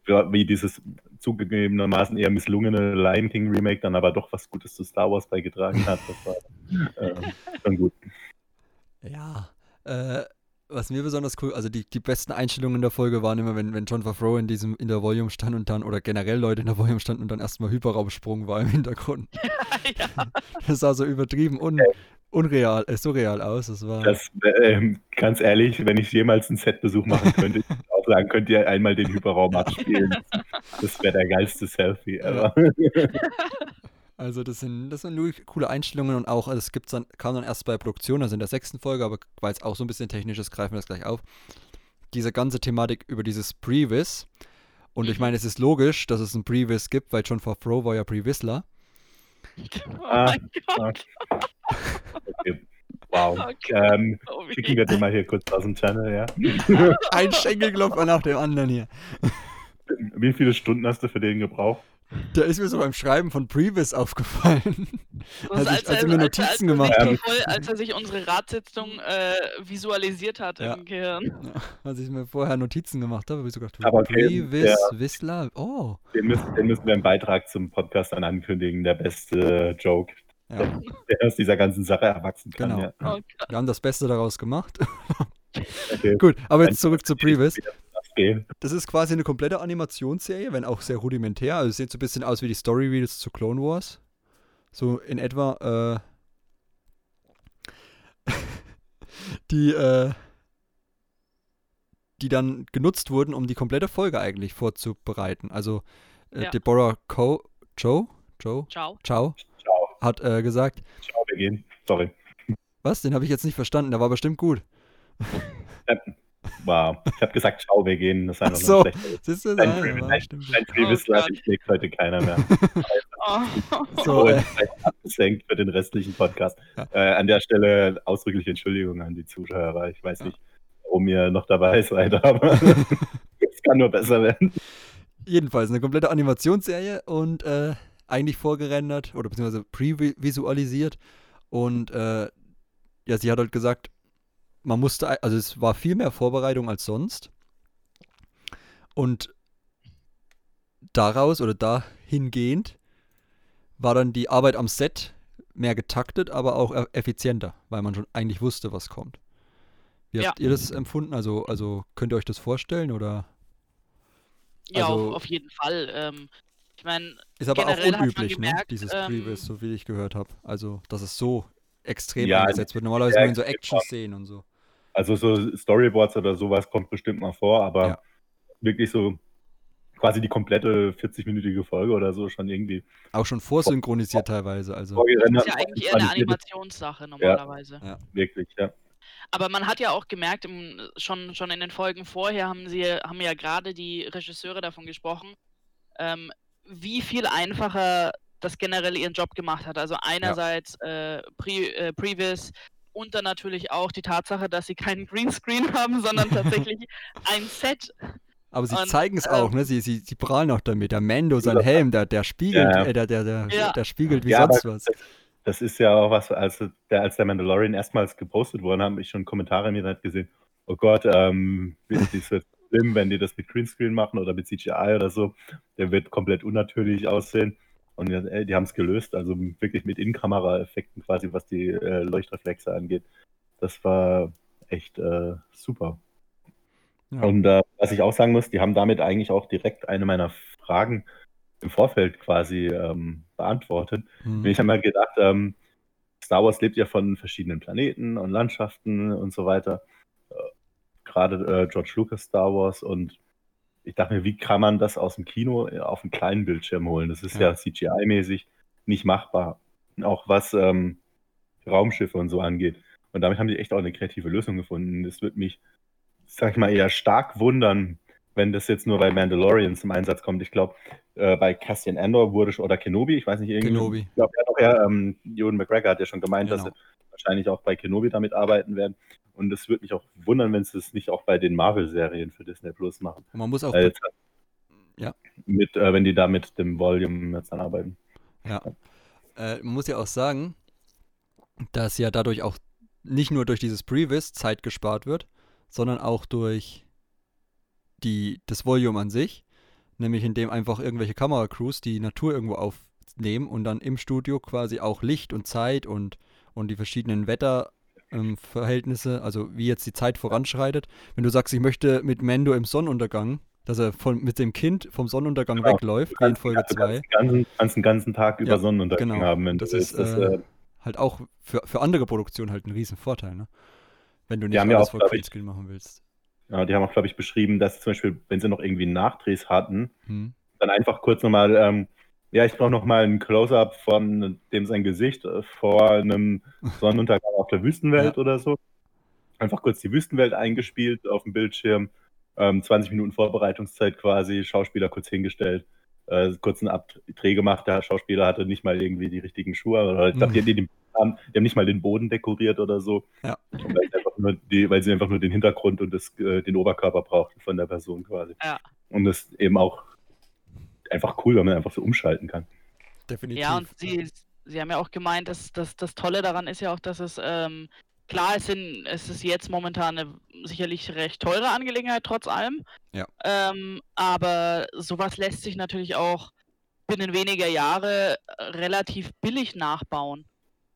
Speaker 7: Und wie dieses zugegebenermaßen eher misslungene Lion King Remake dann aber doch was Gutes zu Star Wars beigetragen hat. Das war ähm, schon gut.
Speaker 5: Ja, äh, was mir besonders cool, also die, die besten Einstellungen in der Folge waren immer, wenn, wenn John Favreau in diesem, in der Volume stand und dann, oder generell Leute in der Volume standen und dann erstmal Hyperraumsprung war im Hintergrund.
Speaker 4: ja.
Speaker 5: Das sah so übertrieben un, unreal, äh, surreal aus. Das war.
Speaker 7: Das, ähm, ganz ehrlich, wenn ich jemals einen Setbesuch machen könnte, ich würde auch sagen, könnt ihr einmal den Hyperraum abspielen. Das wäre der geilste Selfie ever.
Speaker 5: Also das sind, das sind nur coole Einstellungen und auch, also es gibt's dann, kam dann erst bei der Produktion, also in der sechsten Folge, aber weil es auch so ein bisschen technisch ist, greifen wir das gleich auf. Diese ganze Thematik über dieses Previs. Und ich
Speaker 4: Mhm.
Speaker 5: meine, es ist logisch, dass es ein Previs gibt, weil John Favreau war ja Previsler.
Speaker 4: Oh
Speaker 7: Ah,
Speaker 4: mein Gott.
Speaker 7: Okay. Wow.
Speaker 4: Okay.
Speaker 7: Ähm, schicken wir den mal hier kurz aus dem Channel, ja.
Speaker 5: Ein Schenkelklopfer nach dem anderen hier.
Speaker 7: Wie viele Stunden hast du für den gebraucht?
Speaker 5: Da ist mir so beim Schreiben von Previs aufgefallen.
Speaker 4: Ist,
Speaker 5: als ich- als ich mir Notizen
Speaker 4: als er
Speaker 5: gemacht
Speaker 4: sich
Speaker 7: habe.
Speaker 4: als er sich unsere Ratssitzung äh, visualisiert hat
Speaker 5: Ja.
Speaker 4: im Gehirn.
Speaker 5: Ja, als ich mir vorher Notizen gemacht habe, habe ich so gedacht,
Speaker 7: Aber okay,
Speaker 5: Previs,
Speaker 7: der-
Speaker 5: Whistler, oh.
Speaker 7: Den müssen, den müssen wir im Beitrag zum Podcast dann ankündigen, der beste Joke,
Speaker 5: Ja,
Speaker 7: der aus dieser ganzen Sache erwachsen kann.
Speaker 5: genau.
Speaker 7: Ja.
Speaker 5: Wir haben das Beste daraus gemacht.
Speaker 7: Okay.
Speaker 5: Gut, aber jetzt zurück zu Previs.
Speaker 7: Wie das
Speaker 5: ist quasi eine komplette Animationsserie, wenn auch sehr rudimentär. Also es sieht so ein bisschen aus wie die Story Reels zu Clone Wars. So in etwa, äh, die, äh, die dann genutzt wurden, um die komplette Folge eigentlich vorzubereiten. Also äh,
Speaker 4: Ja.
Speaker 5: Deborah Co Joe, Joe,
Speaker 4: Ciao.
Speaker 5: Ciao,
Speaker 7: Ciao,
Speaker 5: hat äh, gesagt,
Speaker 7: ciao, wir gehen. Sorry.
Speaker 5: was, den habe ich jetzt nicht verstanden, der war bestimmt gut.
Speaker 7: Wow. Ich habe gesagt, ciao, wir gehen. Das ist
Speaker 5: Ach
Speaker 7: einfach
Speaker 5: so,
Speaker 7: nur schlecht.
Speaker 5: siehst du,
Speaker 7: Ein
Speaker 5: Nein, der
Speaker 7: Previs-
Speaker 5: war
Speaker 7: ein-
Speaker 5: bestimmt
Speaker 7: Ein
Speaker 5: gut.
Speaker 7: Previsler
Speaker 4: Gott.
Speaker 7: schlägt heute keiner mehr.
Speaker 4: Oh.
Speaker 5: So,
Speaker 7: Und
Speaker 5: äh,
Speaker 7: abgesenkt für den restlichen Podcast.
Speaker 5: Ja.
Speaker 7: Äh, an der Stelle ausdrückliche Entschuldigung an die Zuhörer. Ich weiß nicht, warum ihr noch dabei seid, aber es kann nur besser werden.
Speaker 5: Jedenfalls eine komplette Animationsserie und äh, eigentlich vorgerendert oder beziehungsweise pre-visualisiert. Und äh, ja, sie hat halt gesagt, man musste, also es war viel mehr Vorbereitung als sonst. Und daraus oder dahingehend war dann die Arbeit am Set mehr getaktet, aber auch e- effizienter, weil man schon eigentlich wusste, was kommt. Wie
Speaker 4: Ja.
Speaker 5: habt ihr das empfunden? Also, also könnt ihr euch das vorstellen oder
Speaker 4: Ja,
Speaker 5: Also-
Speaker 4: auf, auf jeden Fall. Ähm, ich meine,
Speaker 5: Ist aber auch unüblich, ne?
Speaker 4: gemerkt,
Speaker 5: Dieses
Speaker 4: ähm,
Speaker 5: Previous, so wie ich gehört habe. Also, dass es so extrem
Speaker 7: Ja,
Speaker 5: eingesetzt wird. Normalerweise nur in so
Speaker 7: extrem.
Speaker 5: Action-Szenen und so.
Speaker 7: Also so Storyboards oder sowas kommt bestimmt mal vor, aber
Speaker 5: Ja.
Speaker 7: wirklich so quasi die komplette 40-minütige Folge oder so schon irgendwie
Speaker 5: Auch schon vorsynchronisiert teilweise. Also,
Speaker 4: das ist ja eigentlich eher eine Animationssache normalerweise.
Speaker 7: Wirklich, ja.
Speaker 4: Aber man hat ja auch gemerkt, im, schon, schon in den Folgen vorher haben sie haben ja gerade die Regisseure davon gesprochen, ähm, wie viel einfacher das generell ihren Job gemacht hat. Also einerseits äh, Pre, äh, Previous und dann natürlich auch die Tatsache, dass sie keinen Greenscreen haben, sondern tatsächlich ein Set.
Speaker 5: aber sie zeigen es
Speaker 4: ähm,
Speaker 5: auch, ne? Sie, sie, sie prahlen auch damit. Der Mando, sein Helm, der, der spiegelt,
Speaker 7: Ja.
Speaker 5: äh, der, der, der,
Speaker 4: Ja.
Speaker 5: der spiegelt wie
Speaker 7: Ja,
Speaker 5: sonst was.
Speaker 7: Das ist ja auch was, als der, als der Mandalorian erstmals gepostet wurde, habe ich schon Kommentare im Internet gesehen. Oh Gott, ähm, das wird schlimm, wenn die das mit Greenscreen machen oder mit CGI oder so. Der wird komplett unnatürlich aussehen. Und ja, ey, die haben es gelöst, also wirklich mit In-Kamera-Effekten quasi, was die äh, Leuchtreflexe angeht. Das war echt äh, super.
Speaker 5: Ja.
Speaker 7: Und äh, was ich auch sagen muss, die haben damit eigentlich auch direkt eine meiner Fragen im Vorfeld quasi ähm, beantwortet.
Speaker 5: Hm.
Speaker 7: Ich habe mir gedacht, ähm, Star Wars lebt ja von verschiedenen Planeten und Landschaften und so weiter. Äh, Gerade äh, George Lucas Star Wars und ich dachte mir, wie kann man das aus dem Kino äh, auf einen kleinen Bildschirm holen? Das ist
Speaker 5: Ja.
Speaker 7: ja, CGI-mäßig nicht machbar. Auch was ähm, Raumschiffe und so angeht. Und damit haben die echt auch eine kreative Lösung gefunden. Das wird mich, sag ich mal, eher stark wundern, wenn das jetzt nur bei Mandalorian zum Einsatz kommt. Ich glaube, äh, bei Cassian Andor wurde schon, oder Kenobi, ich weiß nicht, irgendwie.
Speaker 5: Kenobi.
Speaker 7: Ich glaube, ja, ähm, Ewan McGregor hat ja schon gemeint, dass
Speaker 5: Genau.
Speaker 7: sie wahrscheinlich auch bei Kenobi damit arbeiten werden. Und es würde mich auch wundern, wenn sie es nicht auch bei den Marvel-Serien für Disney Plus machen.
Speaker 5: Und man muss auch
Speaker 7: jetzt,
Speaker 5: Ja.
Speaker 7: Mit, äh, wenn die da mit dem Volume jetzt dann arbeiten.
Speaker 5: Ja. Äh, man muss ja auch sagen, dass ja dadurch auch nicht nur durch dieses Previs Zeit gespart wird, sondern auch durch die, das Volume an sich. Nämlich indem einfach irgendwelche Kameracrews die Natur irgendwo aufnehmen und dann im Studio quasi auch Licht und Zeit und, und die verschiedenen Wetterverhältnisse, also wie jetzt die Zeit voranschreitet. Wenn du sagst, ich möchte mit Mando im Sonnenuntergang, dass er von, mit dem Kind vom Sonnenuntergang
Speaker 7: Genau.
Speaker 5: wegläuft, wie in Folge
Speaker 7: du
Speaker 5: 2.
Speaker 7: kannst den ganzen, den ganzen Tag über
Speaker 5: Ja,
Speaker 7: Sonnenuntergang
Speaker 5: genau.
Speaker 7: haben. Wenn
Speaker 5: Das
Speaker 7: du
Speaker 5: ist,
Speaker 7: das,
Speaker 5: äh,
Speaker 7: äh,
Speaker 5: halt auch für, für andere Produktionen halt ein riesen Vorteil, ne? Wenn du nicht
Speaker 7: haben ja
Speaker 5: alles
Speaker 7: auch, ich,
Speaker 5: Greenscreen machen willst.
Speaker 7: ja, die haben auch, glaube ich, beschrieben, dass zum Beispiel, wenn sie noch irgendwie Nachdrehs hatten,
Speaker 5: Hm.
Speaker 7: dann einfach kurz nochmal ähm, Ja, ich brauche nochmal ein Close-up von dem sein Gesicht äh, vor einem Sonnenuntergang auf der Wüstenwelt
Speaker 5: Ja.
Speaker 7: oder so. Einfach kurz die Wüstenwelt eingespielt auf dem Bildschirm. Ähm, 20 Minuten Vorbereitungszeit quasi, Schauspieler kurz hingestellt, äh, kurz einen Abdreh gemacht. Der Schauspieler hatte nicht mal irgendwie die richtigen Schuhe. Oder ich glaube, die, die, die, haben, die haben nicht mal den Boden dekoriert oder so.
Speaker 5: Ja.
Speaker 7: Weil, sie einfach nur die, weil sie einfach nur den Hintergrund und das, äh, den Oberkörper brauchten von der Person quasi.
Speaker 4: Ja.
Speaker 7: Und das eben auch einfach cool, weil man einfach so umschalten kann.
Speaker 5: Definitiv.
Speaker 4: Ja, und sie, sie haben ja auch gemeint, dass, dass das Tolle daran ist ja auch, dass es ähm, klar es, sind, es ist jetzt momentan eine sicherlich recht teure Angelegenheit trotz allem.
Speaker 5: Ja.
Speaker 4: Ähm, aber sowas lässt sich natürlich auch binnen weniger Jahre relativ billig nachbauen.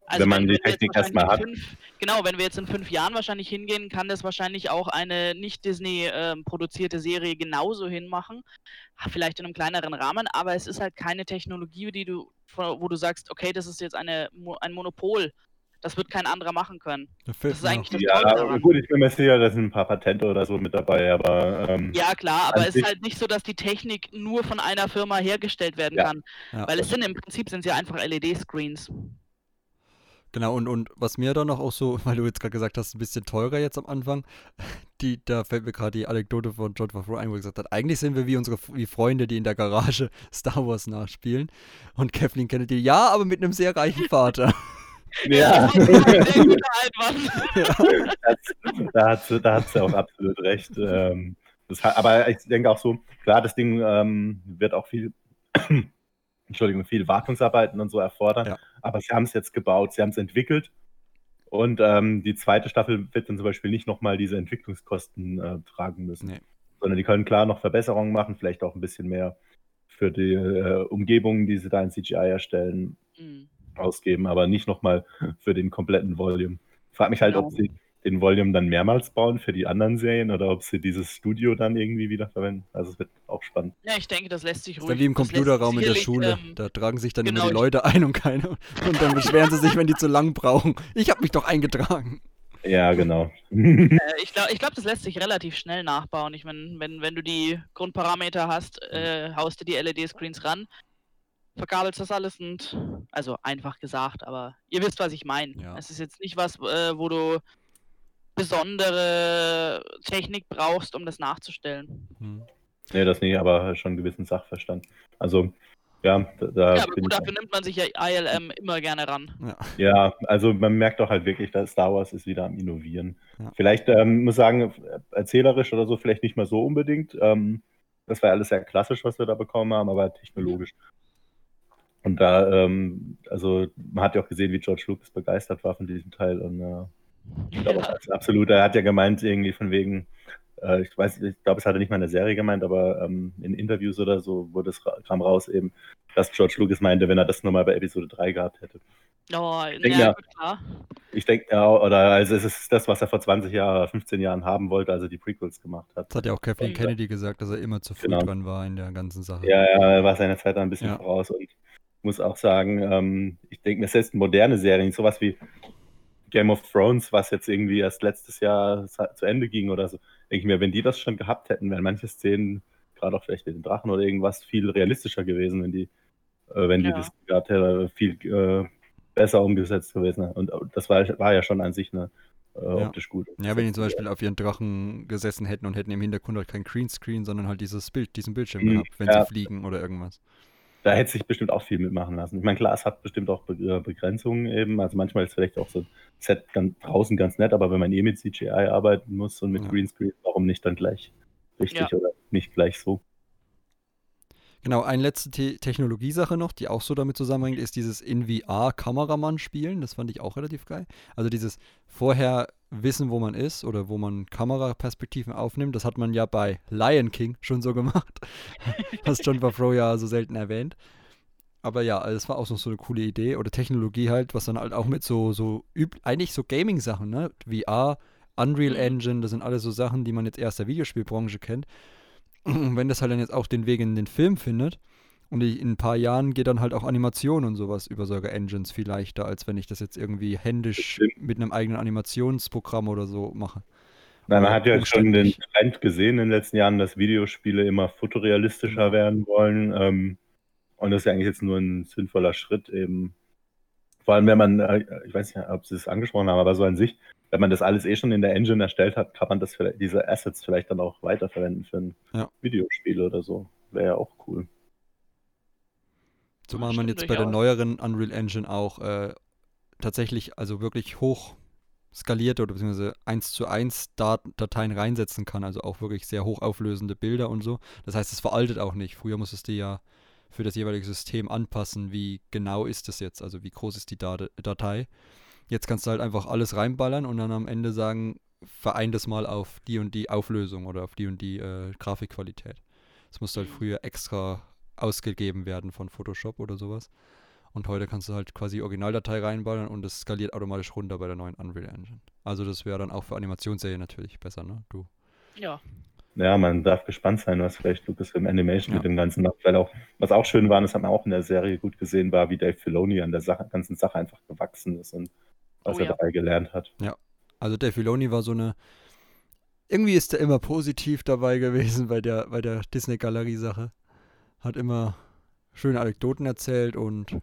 Speaker 4: Also
Speaker 7: Wenn man die
Speaker 4: wir jetzt
Speaker 7: Technik erstmal
Speaker 4: in Fünf, genau, wenn wir jetzt in fünf Jahren wahrscheinlich hingehen, kann das wahrscheinlich auch eine nicht Disney ähm, produzierte Serie genauso hinmachen. Vielleicht in einem kleineren Rahmen, aber es ist halt keine Technologie, die du, wo du sagst, okay, das ist jetzt eine, ein Monopol. Das wird kein anderer machen können.
Speaker 5: Da fehlt
Speaker 4: Das ist eigentlich das Tolle
Speaker 7: Ja,
Speaker 4: daran.
Speaker 7: gut, ich bin mir sicher, da sind ein paar Patente oder so mit dabei, aber ähm,
Speaker 4: Ja, klar, aber es ist halt nicht so, dass die Technik nur von einer Firma hergestellt werden
Speaker 7: Ja.
Speaker 4: kann.
Speaker 5: Ja.
Speaker 4: Weil es sind im Prinzip sind sie einfach LED-Screens.
Speaker 5: Genau, und, und was mir dann noch auch so, weil du jetzt gerade gesagt hast, ein bisschen teurer jetzt am Anfang, die, da fällt mir gerade die Anekdote von John Favreau ein, wo er gesagt hat, eigentlich sind wir wie unsere wie Freunde, die in der Garage Star Wars nachspielen. Und Kathleen Kennedy, ja, aber mit einem sehr reichen Vater.
Speaker 7: ja,
Speaker 4: Einwand.
Speaker 7: da hat sie, da auch absolut recht. Ähm, das, hat- aber ich denke auch so, klar, das Ding ähm, wird auch viel, Entschuldigung, viel Wartungsarbeiten und so erfordern.
Speaker 5: Ja.
Speaker 7: Aber sie haben es jetzt gebaut, sie haben es entwickelt. Und ähm, die zweite Staffel wird dann zum Beispiel nicht nochmal diese Entwicklungskosten äh, tragen müssen.
Speaker 5: Nee.
Speaker 7: Sondern die können klar noch Verbesserungen machen, vielleicht auch ein bisschen mehr für die äh, Umgebungen, die sie da in CGI erstellen,
Speaker 4: Mhm.
Speaker 7: ausgeben, aber nicht nochmal für den kompletten Volume. Ich frage mich halt,
Speaker 4: Genau.
Speaker 7: ob sie den Volume dann mehrmals bauen für die anderen Serien oder ob sie dieses Studio dann irgendwie wieder verwenden. Also es wird auch spannend.
Speaker 4: Ja, ich denke, das lässt sich
Speaker 5: Das
Speaker 4: ruhig.
Speaker 5: ist dann wie im
Speaker 4: das
Speaker 5: Computerraum in der Schule.
Speaker 4: ähm,
Speaker 5: da tragen sich dann
Speaker 4: genau,
Speaker 5: immer die
Speaker 4: ich-
Speaker 5: Leute ein und keine. Und dann beschweren sie sich, wenn die zu lang brauchen. Ich habe mich doch eingetragen.
Speaker 7: Ja, genau.
Speaker 4: Äh, ich glaube, ich glaub, das lässt sich relativ schnell nachbauen. Ich meine, wenn, wenn du die Grundparameter hast, äh, haust du die LED-Screens ran, verkabelst das alles und also einfach gesagt, aber ihr wisst, was ich meine.
Speaker 5: Ja.
Speaker 4: Es ist jetzt nicht was, äh, wo du besondere Technik brauchst, um das nachzustellen.
Speaker 5: Hm.
Speaker 7: nee, das nicht, aber schon einen gewissen Sachverstand. Also, ja, da, da
Speaker 4: ja, aber
Speaker 7: bin
Speaker 4: gut, dafür nimmt man sich ja ILM immer gerne ran.
Speaker 7: Ja, also man merkt doch halt wirklich, dass Star Wars ist wieder am Innovieren.
Speaker 5: Ja.
Speaker 7: Vielleicht, ähm, muss sagen, erzählerisch oder so, vielleicht nicht mal so unbedingt. Ähm, das war ja alles sehr klassisch, was wir da bekommen haben, aber technologisch. Und da, ähm, also man hat ja auch gesehen, wie George Lucas begeistert war von diesem Teil. Und äh, ich glaube,
Speaker 4: Ja.
Speaker 7: das ist absolut, er hat ja gemeint, irgendwie von wegen, äh, ich weiß, ich glaube, es hat er nicht mal in der Serie gemeint, aber ähm, in Interviews oder so wurde es ra- kam raus eben, dass George Lucas meinte, wenn er das nochmal bei Episode 3 gehabt hätte.
Speaker 4: Oh,
Speaker 7: denke
Speaker 4: ja,
Speaker 7: ja-. Ich denke, ja, oder also es ist das, was er vor 20 Jahren, 15 Jahren haben wollte, als er die Prequels gemacht hat.
Speaker 5: Das hat ja auch Kathleen
Speaker 7: Und,
Speaker 5: Kennedy gesagt, dass er immer zu früh
Speaker 7: Genau.
Speaker 5: dran war in der ganzen Sache.
Speaker 7: Ja, ja, er war seiner Zeit da ein bisschen
Speaker 5: Ja.
Speaker 7: voraus und muss auch sagen, ähm, ich denke mir selbst moderne Serien, sowas wie Game of Thrones, was jetzt irgendwie erst letztes Jahr zu Ende ging oder so, denke ich mir, wenn die das schon gehabt hätten, wären manche Szenen, gerade auch vielleicht mit den Drachen oder irgendwas, viel realistischer gewesen, wenn die, äh, wenn die
Speaker 4: Ja.
Speaker 7: das gehabt hätten, viel äh, besser umgesetzt gewesen. Und das war, war ja schon an sich eine äh,
Speaker 5: Ja.
Speaker 7: optisch gut.
Speaker 5: Ja, wenn die zum Beispiel auf ihren Drachen gesessen hätten und hätten im Hintergrund halt kein Greenscreen, sondern halt dieses Bild, diesen Bildschirm
Speaker 7: Mhm,
Speaker 5: gehabt, wenn
Speaker 7: ja.
Speaker 5: sie fliegen oder irgendwas.
Speaker 7: Da hätte sich bestimmt auch viel mitmachen lassen. Ich meine, klar, es hat bestimmt auch äh, Begrenzungen eben. Also manchmal ist vielleicht auch so ein Set ganz, draußen ganz nett, aber wenn man eh mit CGI arbeiten muss und mit
Speaker 5: Ja.
Speaker 7: Greenscreen, warum nicht dann gleich richtig oder nicht gleich so?
Speaker 5: Genau, eine letzte Te Technologiesache noch, die auch so damit zusammenhängt, ist dieses in VR Kameramann spielen. Das fand ich auch relativ geil. Also dieses vorher wissen, wo man ist oder wo man Kameraperspektiven aufnimmt, das hat man ja bei Lion King schon so gemacht. was John Favreau ja so selten erwähnt. Aber ja, also das war auch noch so eine coole Idee oder Technologie halt, was dann halt auch mit so, so eigentlich so Gaming-Sachen, ne? VR, Unreal
Speaker 4: Mhm.
Speaker 5: Engine, das sind alles so Sachen, die man jetzt erst der Videospielbranche kennt. Und wenn das halt dann jetzt auch den Weg in den Film findet und ich, in ein paar Jahren geht dann halt auch Animation und sowas über solche Engines viel leichter, als wenn ich das jetzt irgendwie händisch mit einem eigenen Animationsprogramm oder so mache.
Speaker 7: Nein, man hat ja schon den. Trend gesehen in den letzten Jahren, dass Videospiele immer fotorealistischer
Speaker 5: Genau.
Speaker 7: werden wollen. Ähm, Und das ist ja eigentlich jetzt nur ein sinnvoller Schritt eben. Vor allem, wenn man, äh, ich weiß nicht, ob Sie es angesprochen haben, aber so an sich, wenn man das alles eh schon in der Engine erstellt hat, kann man das vielleicht, diese Assets vielleicht dann auch weiterverwenden für ein
Speaker 5: Ja.
Speaker 7: Videospiel oder so. Wäre ja auch cool.
Speaker 5: Zumal man jetzt bei der neueren Unreal Engine auch äh, tatsächlich also wirklich hoch skalierte oder beziehungsweise 1 zu 1 Dat Dateien reinsetzen kann, also auch wirklich sehr hochauflösende Bilder und so. Das heißt, es veraltet auch nicht. Früher musstest du ja für das jeweilige System anpassen, wie genau ist es jetzt, also wie groß ist die Dat Datei. Jetzt kannst du halt einfach alles reinballern und dann am Ende sagen, verein das mal auf die und die Auflösung oder auf die und die äh, Grafikqualität. Das musste halt
Speaker 4: Mhm.
Speaker 5: früher extra ausgegeben werden von Photoshop oder sowas. Und heute kannst du halt quasi Originaldatei reinballern und es skaliert automatisch runter bei der neuen Unreal Engine. Also das wäre dann auch für Animationsserien natürlich besser, ne? Du.
Speaker 4: Ja.
Speaker 7: Ja, man darf gespannt sein, was vielleicht Lucasfilm Animation
Speaker 5: Ja.
Speaker 7: mit dem Ganzen macht. Weil auch, was auch schön war, das hat man auch in der Serie gut gesehen, war, wie Dave Filoni an der Sache, ganzen Sache einfach gewachsen ist und was
Speaker 4: Oh
Speaker 7: er
Speaker 4: ja.
Speaker 7: dabei gelernt hat.
Speaker 5: Also der Filoni war so eine. Irgendwie ist er immer positiv dabei gewesen bei der, bei der Disney-Galerie-Sache. Hat immer schöne Anekdoten erzählt und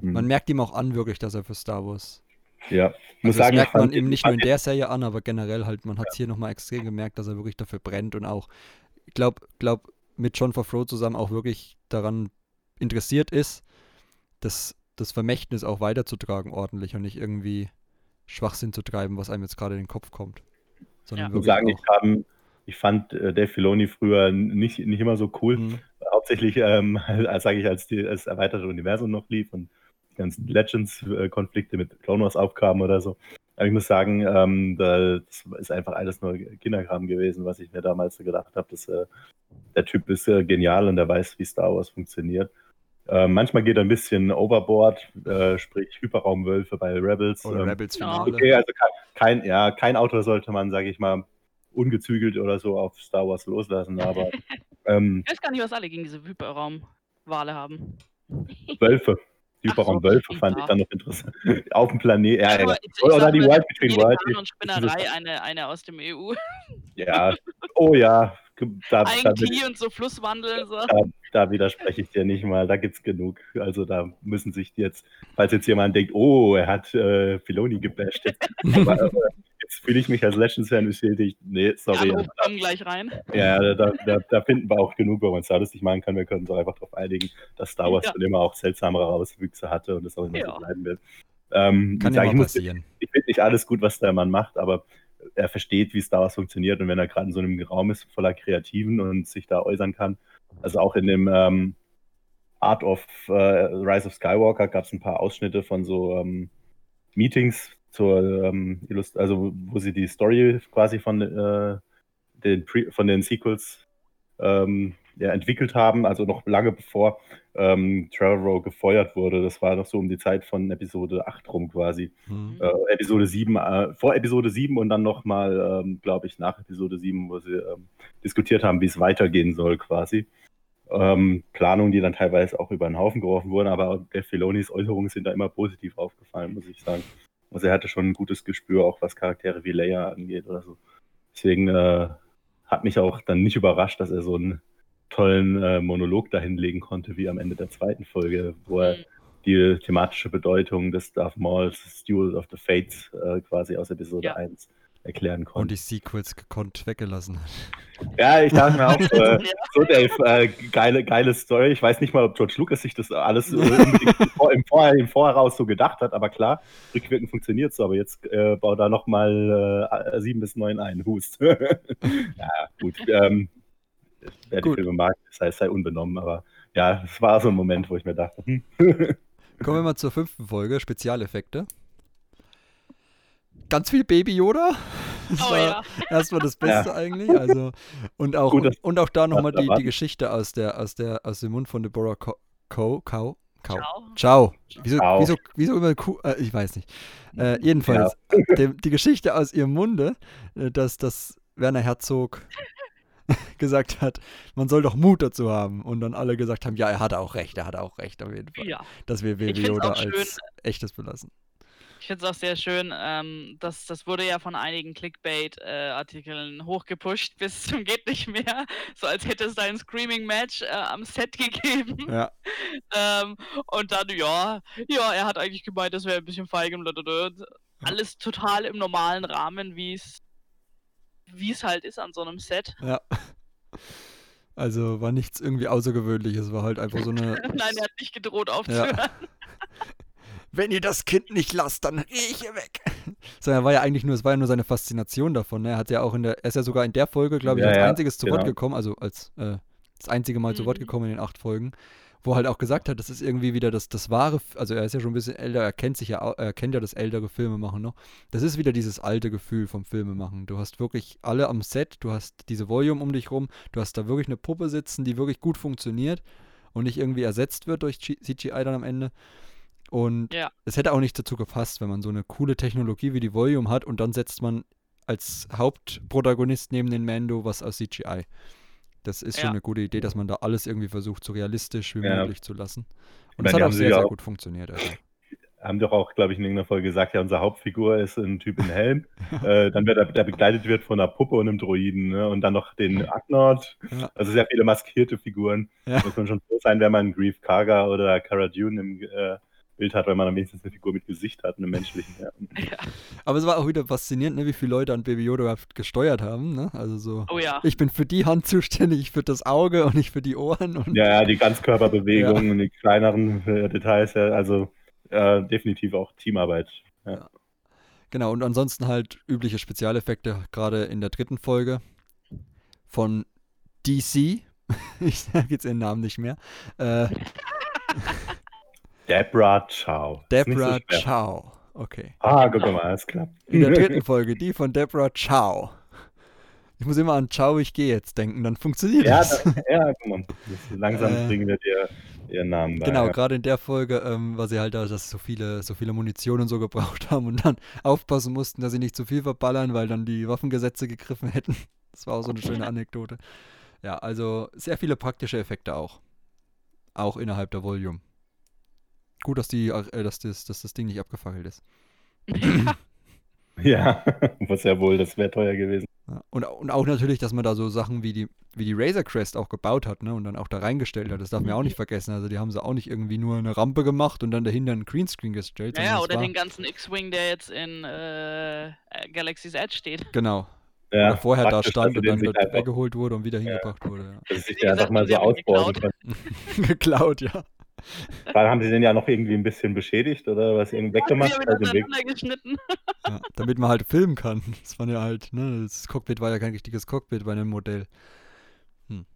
Speaker 7: Mhm.
Speaker 5: man merkt ihm auch an, wirklich, dass er für Star Wars.
Speaker 7: Ja,
Speaker 5: Also
Speaker 7: muss
Speaker 5: das
Speaker 7: sagen,
Speaker 5: merkt
Speaker 7: ich fand
Speaker 5: man ihm
Speaker 7: ihn-
Speaker 5: nicht nur in der Serie an, aber generell halt, man hat es hier nochmal extrem gemerkt, dass er wirklich dafür brennt und auch, ich glaube, glaub, mit John Favreau zusammen auch wirklich daran interessiert ist, das, das Vermächtnis auch weiterzutragen ordentlich und nicht irgendwie Schwachsinn zu treiben, was einem jetzt gerade in den Kopf kommt. Sondern
Speaker 4: Ja.
Speaker 7: Ich muss sagen, ich, haben, ich fand äh, Dave Filoni früher nicht, nicht immer so cool.
Speaker 5: Mhm.
Speaker 7: Hauptsächlich, ähm, als sage ich, als die, das erweiterte Universum noch lief und ganzen Legends-Konflikte mit Clone Wars aufkamen oder so. Aber ich muss sagen, ähm, das ist einfach alles nur Kinderkram gewesen, was ich mir damals so gedacht habe. Dass, äh, der Typ ist äh, genial und er weiß, wie Star Wars funktioniert. Äh, manchmal geht er ein bisschen overboard, äh, sprich Hyperraumwölfe bei Rebels.
Speaker 5: Oder
Speaker 7: ähm,
Speaker 5: Rebels. Finale.
Speaker 7: Okay, also kein, kein, ja, kein Autor sollte man, sage ich mal, ungezügelt oder so auf Star Wars loslassen, aber ähm,
Speaker 4: Ich weiß gar nicht, was alle gegen diese Hyperraumwale haben.
Speaker 7: Wölfe, die
Speaker 4: Ach so,
Speaker 7: Hyperraumwölfe fand ich dann noch interessant. Auf dem Planet, ja, ja, Oder die World Between
Speaker 4: und Spinnerei eine, eine aus dem EU.
Speaker 7: Ja, oh ja, da, da,
Speaker 4: Ein Key und so Flusswandeln. So.
Speaker 7: da, da widerspreche ich dir nicht mal, da gibt's genug. Also da müssen sich jetzt, falls jetzt jemand denkt, oh, er hat äh, Filoni gebasht, jetzt, fühle ich mich als Legends-Fan bestätigt. Nee, sorry.
Speaker 4: Alle kommen gleich rein.
Speaker 7: Ja, da, da, da finden wir auch genug, wo man da lustig machen kann. Wir können uns auch einfach darauf einigen, dass Star Wars
Speaker 4: Ja.
Speaker 7: schon immer auch seltsamere Auswüchse hatte und das auch immer
Speaker 4: Ja.
Speaker 7: so bleiben wird. Ähm,
Speaker 5: Kann
Speaker 7: ich
Speaker 5: ja
Speaker 7: ich muss-
Speaker 5: passieren.
Speaker 7: ich finde nicht alles gut, was der Mann macht, aber er versteht, wie Star Wars funktioniert und wenn er gerade in so einem Raum ist voller Kreativen und sich da äußern kann. Also auch in dem ähm, Art of äh, Rise of Skywalker gab es ein paar Ausschnitte von so ähm, Meetings zur ähm, Illust also wo sie die Story quasi von äh, den Pre von den Sequels ähm, ja, entwickelt haben, also noch lange bevor ähm, Trevorrow gefeuert wurde. Das war noch so um die Zeit von Episode 8 rum quasi
Speaker 5: Mhm.
Speaker 7: äh, Episode 7, äh, vor Episode 7 und dann nochmal, ähm, glaube ich, nach Episode 7, wo sie ähm, diskutiert haben, wie es weitergehen soll quasi. Ähm, Planungen, die dann teilweise auch über den Haufen geworfen wurden, aber der Filonis Äußerungen sind da immer positiv aufgefallen, muss ich sagen. Also er hatte schon ein gutes Gespür, auch was Charaktere wie Leia angeht oder so. Deswegen äh, hat mich auch dann nicht überrascht, dass er so einen tollen äh, Monolog dahinlegen konnte, wie am Ende der zweiten Folge, wo er
Speaker 4: Mhm.
Speaker 7: die thematische Bedeutung des Darth Mauls Duel of the Fates äh, quasi aus Episode
Speaker 4: Ja.
Speaker 7: 1 erklären
Speaker 5: Und
Speaker 7: konnte.
Speaker 5: die Sequels gekonnt weggelassen hat.
Speaker 7: Ja, ich dachte mir auch, äh, so Dave, äh, geile, geile Story. Ich weiß nicht mal, ob George Lucas sich das alles äh, im, Vor im, Vorher, im Vorheraus so gedacht hat, aber klar, rückwirkend funktioniert es, aber jetzt äh, bau da nochmal äh, 7 bis 9 ein, Hust. ja, gut. Ähm, wer die
Speaker 5: Gut.
Speaker 7: Filme mag, sei, sei unbenommen, aber ja, es war so ein Moment, wo ich mir dachte, hm,
Speaker 5: Kommen wir mal zur fünften Folge, Spezialeffekte. Ganz viel Baby Yoda. Das
Speaker 4: Oh
Speaker 5: war
Speaker 4: ja.
Speaker 5: erstmal das Beste eigentlich. Also, und auch,
Speaker 7: Gut,
Speaker 5: und, und auch da nochmal die, die Geschichte aus, der, aus, der, aus dem Mund von Deborah Co. Co. Cow. Cow.
Speaker 4: Ciao.
Speaker 5: Ciao. Wieso,
Speaker 7: Ciao.
Speaker 5: wieso, wieso immer Kuh? Äh, ich weiß nicht. Äh, jedenfalls, äh, dem, die Geschichte aus ihrem Munde, äh, dass, dass Werner Herzog gesagt hat, man soll doch Mut dazu haben. Und dann alle gesagt haben, ja, er hat auch recht, er hat auch recht, auf jeden Fall.
Speaker 4: Ja.
Speaker 5: Dass wir Baby Yoda
Speaker 4: schön,
Speaker 5: als echtes belassen.
Speaker 4: Ich finde es auch sehr schön, ähm, dass das wurde ja von einigen Clickbait-Artikeln hochgepusht bis zum geht nicht mehr, so als hätte es da ein Screaming-Match äh, am Set gegeben.
Speaker 5: Ja.
Speaker 4: Ähm, und dann, ja, ja, er hat eigentlich gemeint, das wäre ein bisschen feige und blablabla. alles total im normalen Rahmen, wie es wie es halt ist an so einem Set.
Speaker 5: Ja. Also war nichts irgendwie Außergewöhnliches, war halt einfach so eine.
Speaker 4: Nein, er hat nicht gedroht aufzuhören.
Speaker 5: Ja. Wenn ihr das Kind nicht lasst, dann gehe ich hier weg. So, er war ja eigentlich nur, es war ja nur seine Faszination davon. Ne? Er hat ja auch in der, er ist ja sogar in der Folge, glaube ich,
Speaker 7: Ja,
Speaker 5: als
Speaker 7: ja,
Speaker 5: einziges zu Wort
Speaker 7: genau.
Speaker 5: gekommen, also als äh, das einzige Mal zu Wort
Speaker 4: Mhm.
Speaker 5: gekommen in den acht Folgen, wo er halt auch gesagt hat, das ist irgendwie wieder das, das wahre, also er ist ja schon ein bisschen älter, er kennt sich ja, er kennt ja das ältere Filmemachen noch. Das ist wieder dieses alte Gefühl vom Filmemachen. Du hast wirklich alle am Set, du hast diese Volume um dich rum, du hast da wirklich eine Puppe sitzen, die wirklich gut funktioniert und nicht irgendwie ersetzt wird durch CGI dann am Ende. Und
Speaker 4: Ja.
Speaker 5: es hätte auch nicht dazu gepasst, wenn man so eine coole Technologie wie die Volume hat und dann setzt man als Hauptprotagonist neben den Mando was aus CGI. Das ist schon
Speaker 4: Ja.
Speaker 5: eine gute Idee, dass man da alles irgendwie versucht, so realistisch wie
Speaker 7: Ja.
Speaker 5: möglich zu lassen.
Speaker 7: Ich
Speaker 5: Und
Speaker 7: meine,
Speaker 5: es
Speaker 7: die
Speaker 5: hat auch sehr, sehr
Speaker 7: auch-
Speaker 5: gut funktioniert. Also.
Speaker 7: Haben doch auch, glaube ich, in irgendeiner Folge gesagt, ja, unsere Hauptfigur ist ein Typ in Helm. äh, dann wird er, der begleitet wird von einer Puppe und einem Droiden. Ne? Und dann noch den Agnord.
Speaker 5: Ja.
Speaker 7: Also sehr viele maskierte Figuren.
Speaker 5: Ja.
Speaker 7: Muss man schon froh sein, wenn man Grief Karga oder Cara Dune im äh, Bild hat, weil man dann wenigstens eine Figur mit Gesicht hat, einem menschlichen. Ja.
Speaker 5: Aber es war auch wieder faszinierend, ne, wie viele Leute an Baby Yoda gesteuert haben. Ne? Also so,
Speaker 4: Oh ja.
Speaker 5: ich bin für die Hand zuständig, ich für das Auge und ich für die Ohren. Und
Speaker 7: Ja, ja, die Ganzkörperbewegungen und die kleineren äh, Details, ja, also äh, definitiv auch Teamarbeit. Ja.
Speaker 5: Genau, und ansonsten halt übliche Spezialeffekte, gerade in der dritten Folge von DC. Ich sage jetzt ihren Namen nicht mehr. Äh,
Speaker 7: Debra Chow. Nicht so.
Speaker 5: Chow. Okay.
Speaker 7: Ah, guck mal, es klappt.
Speaker 5: In der dritten Folge, die von Deborah Chow. Ich muss immer an Ciao, ich gehe jetzt denken, dann funktioniert
Speaker 7: ja,
Speaker 5: das.
Speaker 7: ja, guck mal. Langsam
Speaker 5: Äh,
Speaker 7: bringen wir dir ihren Namen bei.
Speaker 5: Genau,
Speaker 7: ja.
Speaker 5: gerade in der Folge, ähm, weil sie halt da dass so viele, so viele Munition und so gebraucht haben und dann aufpassen mussten, dass sie nicht zu viel verballern, weil dann die Waffengesetze gegriffen hätten. Das war auch so eine schöne Anekdote. Ja, also sehr viele praktische Effekte auch. Auch innerhalb der Volume. Gut, dass, die, äh, dass, das, dass das Ding nicht abgefackelt ist.
Speaker 7: Ja, was ja wohl, das wäre teuer gewesen.
Speaker 5: Ja. Und, und auch natürlich, dass man da so Sachen wie die, wie die Razor Crest auch gebaut hat, ne? Und dann auch da reingestellt hat. Das darf man ja auch nicht vergessen. Also die haben sie auch nicht irgendwie nur eine Rampe gemacht und dann dahinter einen Greenscreen gestellt.
Speaker 4: Ja, ja, oder
Speaker 5: war,
Speaker 4: den ganzen X-Wing, der jetzt in äh, Galaxy's Edge steht.
Speaker 5: Genau.
Speaker 7: Ja,
Speaker 5: oder vorher da stand und dann
Speaker 7: einfach-
Speaker 5: weggeholt wurde und wieder hingebracht wurde. Ja.
Speaker 4: Wie
Speaker 7: den einfach
Speaker 4: gesagt,
Speaker 7: mal so ausbauen.
Speaker 4: Geklaut,
Speaker 5: ja.
Speaker 7: Dann haben sie den ja noch irgendwie ein bisschen beschädigt oder was irgendwie weggemacht.
Speaker 4: ihn
Speaker 7: Also den Weg.
Speaker 4: auseinandergeschnitten.
Speaker 5: ja. Damit man halt filmen kann. Das war ja halt, ne? Das Cockpit war ja kein richtiges Cockpit bei einem Modell. Hm.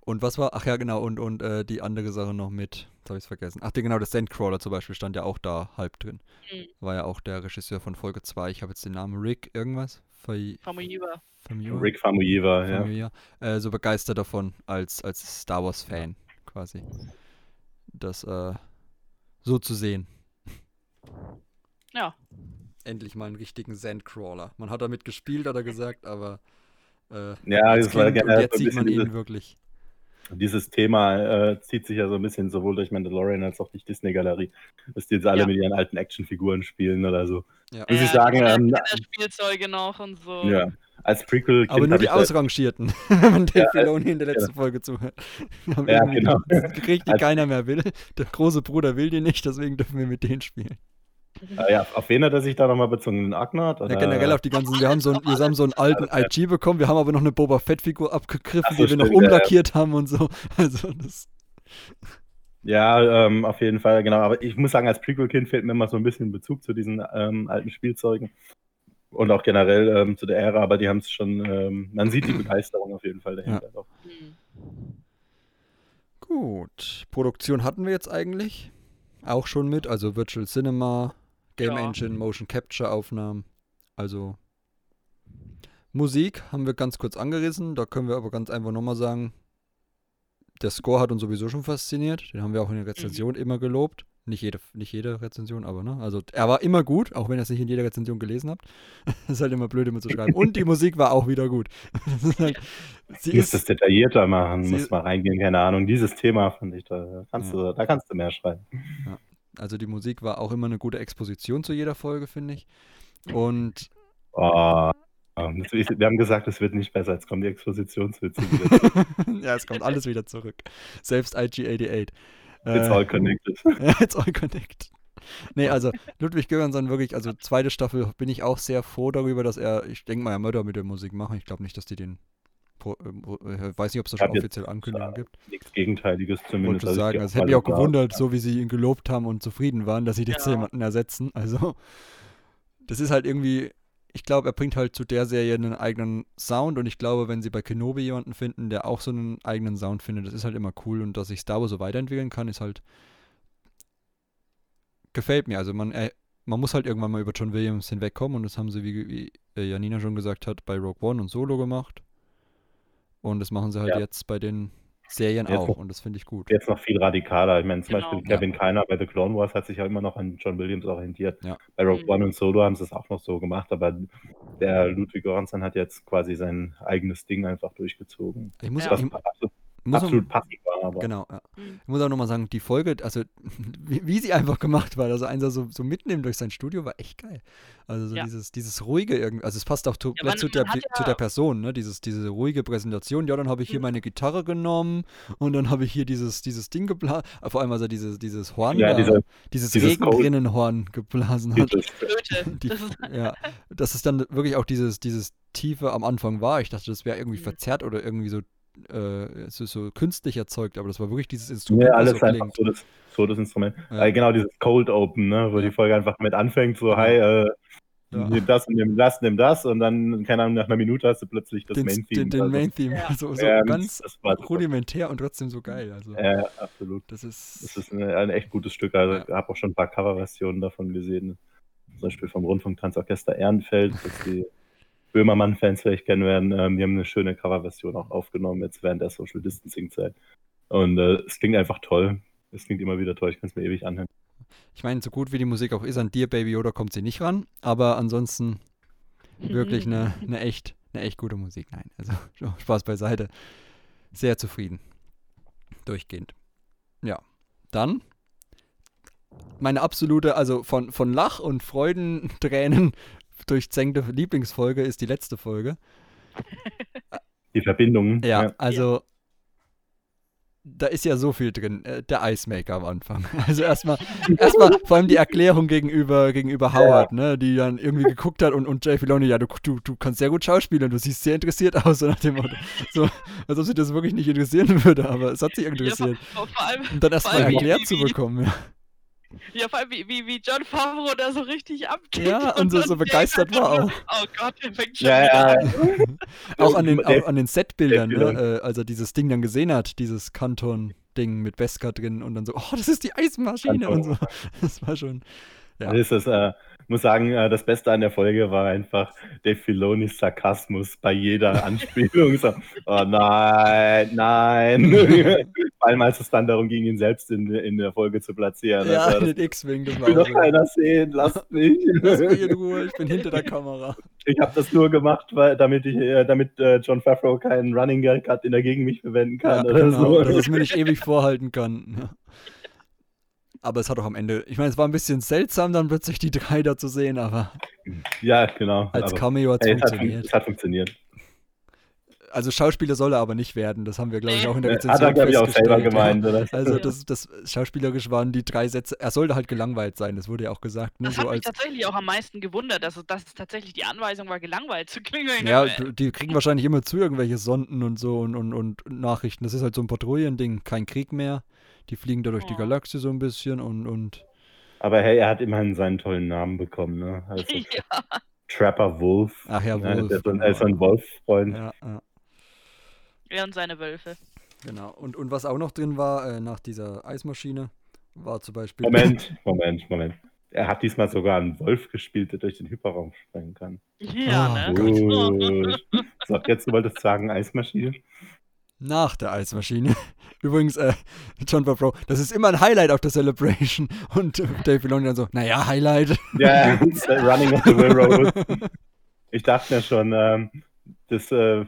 Speaker 5: Und was war, ach ja, genau, und, und äh, die andere Sache noch mit, jetzt habe ich es vergessen. Ach, die, genau, der Sandcrawler zum Beispiel stand ja auch da halb drin.
Speaker 4: Mhm.
Speaker 5: War ja auch der Regisseur von Folge 2. Ich habe jetzt den Namen Rick irgendwas.
Speaker 4: Famuyiwa.
Speaker 5: Famuyiwa?
Speaker 7: Rick Famuyiwa, ja.
Speaker 5: Famuyiwa. Äh, so begeistert davon als, als Star Wars-Fan quasi. Das äh, so zu sehen.
Speaker 4: Ja.
Speaker 5: Endlich mal einen richtigen Sandcrawler. Man hat damit gespielt, hat er gesagt, aber äh,
Speaker 7: Ja, das war
Speaker 5: Kind, jetzt sieht man ihn
Speaker 7: dieses-
Speaker 5: wirklich.
Speaker 7: Dieses Thema äh, zieht sich ja so ein bisschen sowohl durch Mandalorian als auch die Disney-Galerie, dass die jetzt alle
Speaker 4: Ja.
Speaker 7: mit ihren alten Actionfiguren spielen oder so.
Speaker 5: Ja.
Speaker 7: Muss ich sagen, ähm,
Speaker 4: Kinderspielzeuge noch und so.
Speaker 7: Ja. Als Prequel
Speaker 5: Aber nur die Ausrangierten, wenn man Dave
Speaker 7: Ja,
Speaker 5: Filoni in der letzten Folge zuhört.
Speaker 7: Ja, genau.
Speaker 5: gekriegt, die
Speaker 7: Als-
Speaker 5: keiner mehr will. Der große Bruder will die nicht, deswegen dürfen wir mit denen spielen.
Speaker 7: Ah, ja, auf wen hat er sich da nochmal bezogen? Den Agnard?
Speaker 5: Ja, generell auf die ganzen, wir haben so, einen- wir haben so einen alten IG bekommen, wir haben aber noch eine Boba Fett-Figur abgegriffen,
Speaker 7: so,
Speaker 5: die wir noch
Speaker 7: stimmt, ja, ja.
Speaker 5: umlackiert haben und so. Also das,
Speaker 7: Ja, ähm, auf jeden Fall, genau. Aber ich muss sagen, als Prequel-Kind fehlt mir immer so ein bisschen Bezug zu diesen ähm, alten Spielzeugen. Und auch generell ähm, zu der Ära, aber die haben es schon, ähm, man sieht die Begeisterung auf jeden Fall dahinter. Doch.
Speaker 4: Hm.
Speaker 5: Gut. Produktion hatten wir jetzt eigentlich auch schon mit, also Virtual Cinema, Game
Speaker 4: Ja.
Speaker 5: Engine, Motion Capture Aufnahmen. Also Musik haben wir ganz kurz angerissen, da können wir aber ganz einfach nochmal sagen, der Score hat uns sowieso schon fasziniert, den haben wir auch in den Rezensionen immer gelobt. Nicht jede, nicht jede Rezension, aber ne, also er war immer gut, auch wenn ihr es nicht in jeder Rezension gelesen habt. Das ist halt immer blöd, immer zu schreiben. Und die Musik war auch wieder gut. Das ist halt, sie
Speaker 7: Du musst
Speaker 5: ist,
Speaker 7: das detaillierter machen,
Speaker 5: sie-
Speaker 7: musst mal reingehen, keine Ahnung. Dieses Thema fand ich, da kannst,
Speaker 5: Ja.
Speaker 7: du, da kannst du mehr schreiben.
Speaker 5: Also die Musik war auch immer eine gute Exposition zu jeder Folge, finde ich. Und
Speaker 7: Oh, wir haben gesagt, es wird nicht besser. Jetzt kommen die Expositionswitze wieder.
Speaker 5: ja, es kommt alles wieder zurück. Selbst IG88.
Speaker 7: It's
Speaker 5: Äh,
Speaker 7: all connected.
Speaker 5: Ja, It's all connect. Nee, also Ludwig Göransson wirklich, also zweite Staffel bin ich auch sehr froh darüber, dass er, ich denke mal, er Mörder mit der Musik machen. Ich glaube nicht, dass die den, ähm, pro- äh, weiß nicht, ob es da
Speaker 7: Ich
Speaker 5: schon offiziell Ankündigungen gibt.
Speaker 7: Nichts Gegenteiliges zumindest.
Speaker 5: Wollte
Speaker 7: Also ich
Speaker 5: sagen, also hätte mich auch gewundert, so wie sie ihn gelobt haben und zufrieden waren, dass sie jetzt
Speaker 4: Ja.
Speaker 5: jemanden ersetzen. Also, das ist halt irgendwie, ich glaube, er bringt halt zu der Serie einen eigenen Sound und ich glaube, wenn sie bei Kenobi jemanden finden, der auch so einen eigenen Sound findet, das ist halt immer cool und dass sich Star Wars so weiterentwickeln kann, ist halt gefällt mir. Also man, äh, man muss halt irgendwann mal über John Williams hinwegkommen und das haben sie, wie, wie äh, Janina schon gesagt hat, bei Rogue One und Solo gemacht. Und das machen sie halt
Speaker 7: Ja.
Speaker 5: jetzt bei den Serien
Speaker 7: Jetzt
Speaker 5: auch
Speaker 7: noch-
Speaker 5: und das finde ich gut.
Speaker 7: Jetzt noch viel radikaler. Ich meine, zum
Speaker 4: Genau.
Speaker 7: Beispiel Kevin Keiner bei The Clone Wars hat sich ja immer noch an John Williams orientiert.
Speaker 5: Ja.
Speaker 7: Bei Rogue
Speaker 4: Mhm.
Speaker 7: One und Solo haben sie es auch noch so gemacht, aber der Ludwig Göransson hat jetzt quasi sein eigenes Ding einfach durchgezogen.
Speaker 5: Ich muss,
Speaker 4: Ja.
Speaker 7: Was
Speaker 5: ich,
Speaker 7: absolut,
Speaker 5: muss
Speaker 7: absolut passig war, aber
Speaker 5: Genau, ja.
Speaker 4: Mhm.
Speaker 5: Ich muss auch nochmal sagen, die Folge, also wie, wie sie einfach gemacht war, also einer so, so mitnehmen durch sein Studio, war echt geil. Also so
Speaker 4: Ja.
Speaker 5: dieses, dieses ruhige irgendwie, also es passt auch zu,
Speaker 4: Ja, man-
Speaker 5: zu, der, zu der Person, ne? Dieses, diese ruhige Präsentation. Ja, dann habe ich hier
Speaker 4: Mhm.
Speaker 5: meine Gitarre genommen und dann habe ich hier dieses, dieses Ding geblasen, vor allem als er dieses, dieses Horn,
Speaker 7: Ja,
Speaker 5: da,
Speaker 7: diese-
Speaker 5: dieses,
Speaker 7: dieses
Speaker 5: Regenrinnenhorn geblasen hat. Die,
Speaker 4: Das ist,
Speaker 5: ja, dass es dann wirklich auch dieses, dieses Tiefe am Anfang war. Ich dachte, das wäre irgendwie
Speaker 4: Mhm.
Speaker 5: verzerrt oder irgendwie so, äh, es ist so künstlich erzeugt, aber das war wirklich dieses Instrument,
Speaker 7: ja, alles
Speaker 5: so
Speaker 7: einfach
Speaker 5: klingt.
Speaker 7: so das, so das Instrument.
Speaker 5: Ja.
Speaker 7: Äh, genau, dieses Cold Open, ne, wo
Speaker 5: Ja.
Speaker 7: die Folge einfach mit anfängt, so,
Speaker 5: Ja.
Speaker 7: hi, äh,
Speaker 5: Ja.
Speaker 7: nimm das und nimm das, nimm das und dann, keine Ahnung, nach einer Minute hast du plötzlich das
Speaker 5: den,
Speaker 7: Main Theme.
Speaker 5: den, den
Speaker 7: also,
Speaker 5: Main Theme.
Speaker 4: Ja.
Speaker 5: So, so
Speaker 7: ähm,
Speaker 5: ganz rudimentär und trotzdem so geil. Also,
Speaker 7: Ja, absolut.
Speaker 5: das ist.
Speaker 7: Das ist eine, ein echt gutes Stück. Also,
Speaker 5: Ja.
Speaker 7: ich habe auch schon ein paar Coverversionen davon gesehen. Zum Beispiel vom Rundfunktanzorchester Ehrenfeld, das die Böhmermann-Fans vielleicht kennen werden. Ähm, die haben eine schöne Coverversion auch aufgenommen, jetzt während der Social Distancing-Zeit. Und äh, es klingt einfach toll. Es klingt immer wieder toll. Ich kann es mir ewig anhören.
Speaker 5: ich meine, so gut wie die Musik auch ist, an dir, Baby Yoda, kommt sie nicht ran. Aber ansonsten wirklich eine, eine, echt, eine echt gute Musik. Nein, also Spaß beiseite. Sehr zufrieden. Durchgehend. Ja. Dann meine absolute, also von, von Lach- und Freudentränen durchzängte Lieblingsfolge ist die letzte Folge.
Speaker 7: Die Verbindungen.
Speaker 5: Ja, also da ist ja so viel drin. Äh, der Icemaker am Anfang. Also erstmal, erstmal vor allem die Erklärung gegenüber, gegenüber Howard, ne, die dann irgendwie geguckt hat und, und Jay Filoni, ja, du, du, du kannst sehr gut schauspielen, du siehst sehr interessiert aus, so nach dem Motto. So, als ob sie das wirklich nicht interessieren würde, aber es hat sie
Speaker 4: ja, vor,
Speaker 5: interessiert.
Speaker 4: vor allem,
Speaker 5: Und dann erstmal erklärt zu bekommen, ja.
Speaker 4: Ja, vor allem wie, wie, wie John Favreau da so richtig abgeht.
Speaker 5: Ja, und so- so begeistert war auch.
Speaker 4: Oh Gott, der fängt schon
Speaker 7: Ja, ja,
Speaker 4: an.
Speaker 5: Auch an den, auch an den Setbildern, ne, äh, als er dieses Ding dann gesehen hat, dieses Kanton-Ding mit Beskar drin und dann so, oh, das ist die Eismaschine und so. Das war schon, ja.
Speaker 7: Das ist, äh, muss sagen, äh, das Beste an der Folge war einfach Dave Filonis Sarkasmus bei jeder Anspielung. so, oh nein, nein. Vor allem, als es dann darum ging, ihn selbst in, in der Folge zu platzieren.
Speaker 5: Ja,
Speaker 7: Also,
Speaker 5: den X-Wing, das
Speaker 7: will
Speaker 5: war
Speaker 7: doch keiner sehen, lasst mich.
Speaker 5: Lass mich in Ruhe, ich bin hinter der Kamera.
Speaker 7: Ich habe das nur gemacht, weil, damit, ich, äh, damit äh, John Favreau keinen Running Gag hat, den er gegen mich verwenden
Speaker 5: Ja,
Speaker 7: kann. oder
Speaker 5: genau,
Speaker 7: so.
Speaker 5: dass es mir nicht ewig vorhalten kann. Ja. Aber es hat auch am Ende, ich meine, es war ein bisschen seltsam, dann plötzlich die drei da zu sehen, aber
Speaker 7: ja, genau.
Speaker 5: als
Speaker 7: aber,
Speaker 5: Cameo hat es funktioniert.
Speaker 7: es hat funktioniert.
Speaker 5: Also Schauspieler soll er aber nicht werden, das haben wir, glaube ich, auch in der Rezension
Speaker 7: Hat er, glaube ich, auch selber
Speaker 5: ja.
Speaker 7: gemeint. Oder?
Speaker 5: Also
Speaker 4: Ja.
Speaker 5: das, das schauspielerisch waren die drei Sätze, er sollte halt gelangweilt sein, das wurde ja auch gesagt, ne?
Speaker 4: Das
Speaker 5: so
Speaker 4: hat mich tatsächlich auch am meisten gewundert, dass es, dass es tatsächlich die Anweisung war, gelangweilt zu klingeln.
Speaker 5: ja,
Speaker 4: Äh,
Speaker 5: die kriegen wahrscheinlich immer zu irgendwelche Sonden und so und, und, und Nachrichten. Das ist halt so ein Patrouillending, kein Krieg mehr. Die fliegen da durch die
Speaker 4: Oh.
Speaker 5: Galaxie so ein bisschen und, und
Speaker 7: Aber hey, er hat immerhin seinen tollen Namen bekommen. Ne? Also,
Speaker 4: ja,
Speaker 7: Trapper Wolf.
Speaker 5: ach ja,
Speaker 7: Ja,
Speaker 5: Wolf.
Speaker 7: der ist so ein,
Speaker 5: genau.
Speaker 7: ist so ein Wolf-Freund.
Speaker 5: ja, ja.
Speaker 4: Er und seine Wölfe.
Speaker 5: Genau. Und, und was auch noch drin war, äh, nach dieser Eismaschine, war zum Beispiel.
Speaker 7: Moment, Moment, Moment. Er hat diesmal sogar einen Wolf gespielt, der durch den Hyperraum sprengen kann.
Speaker 4: Ja,
Speaker 5: Oh
Speaker 4: ne?
Speaker 7: Gut. so, jetzt du wolltest sagen Eismaschine.
Speaker 5: Nach der Eismaschine. Übrigens, äh, John Favreau, das ist immer ein Highlight auf der Celebration. Und äh, Dave Filoni dann so, naja, Highlight.
Speaker 7: Ja, uh, Running on the Railroad. Ich dachte mir schon, ähm, das, äh,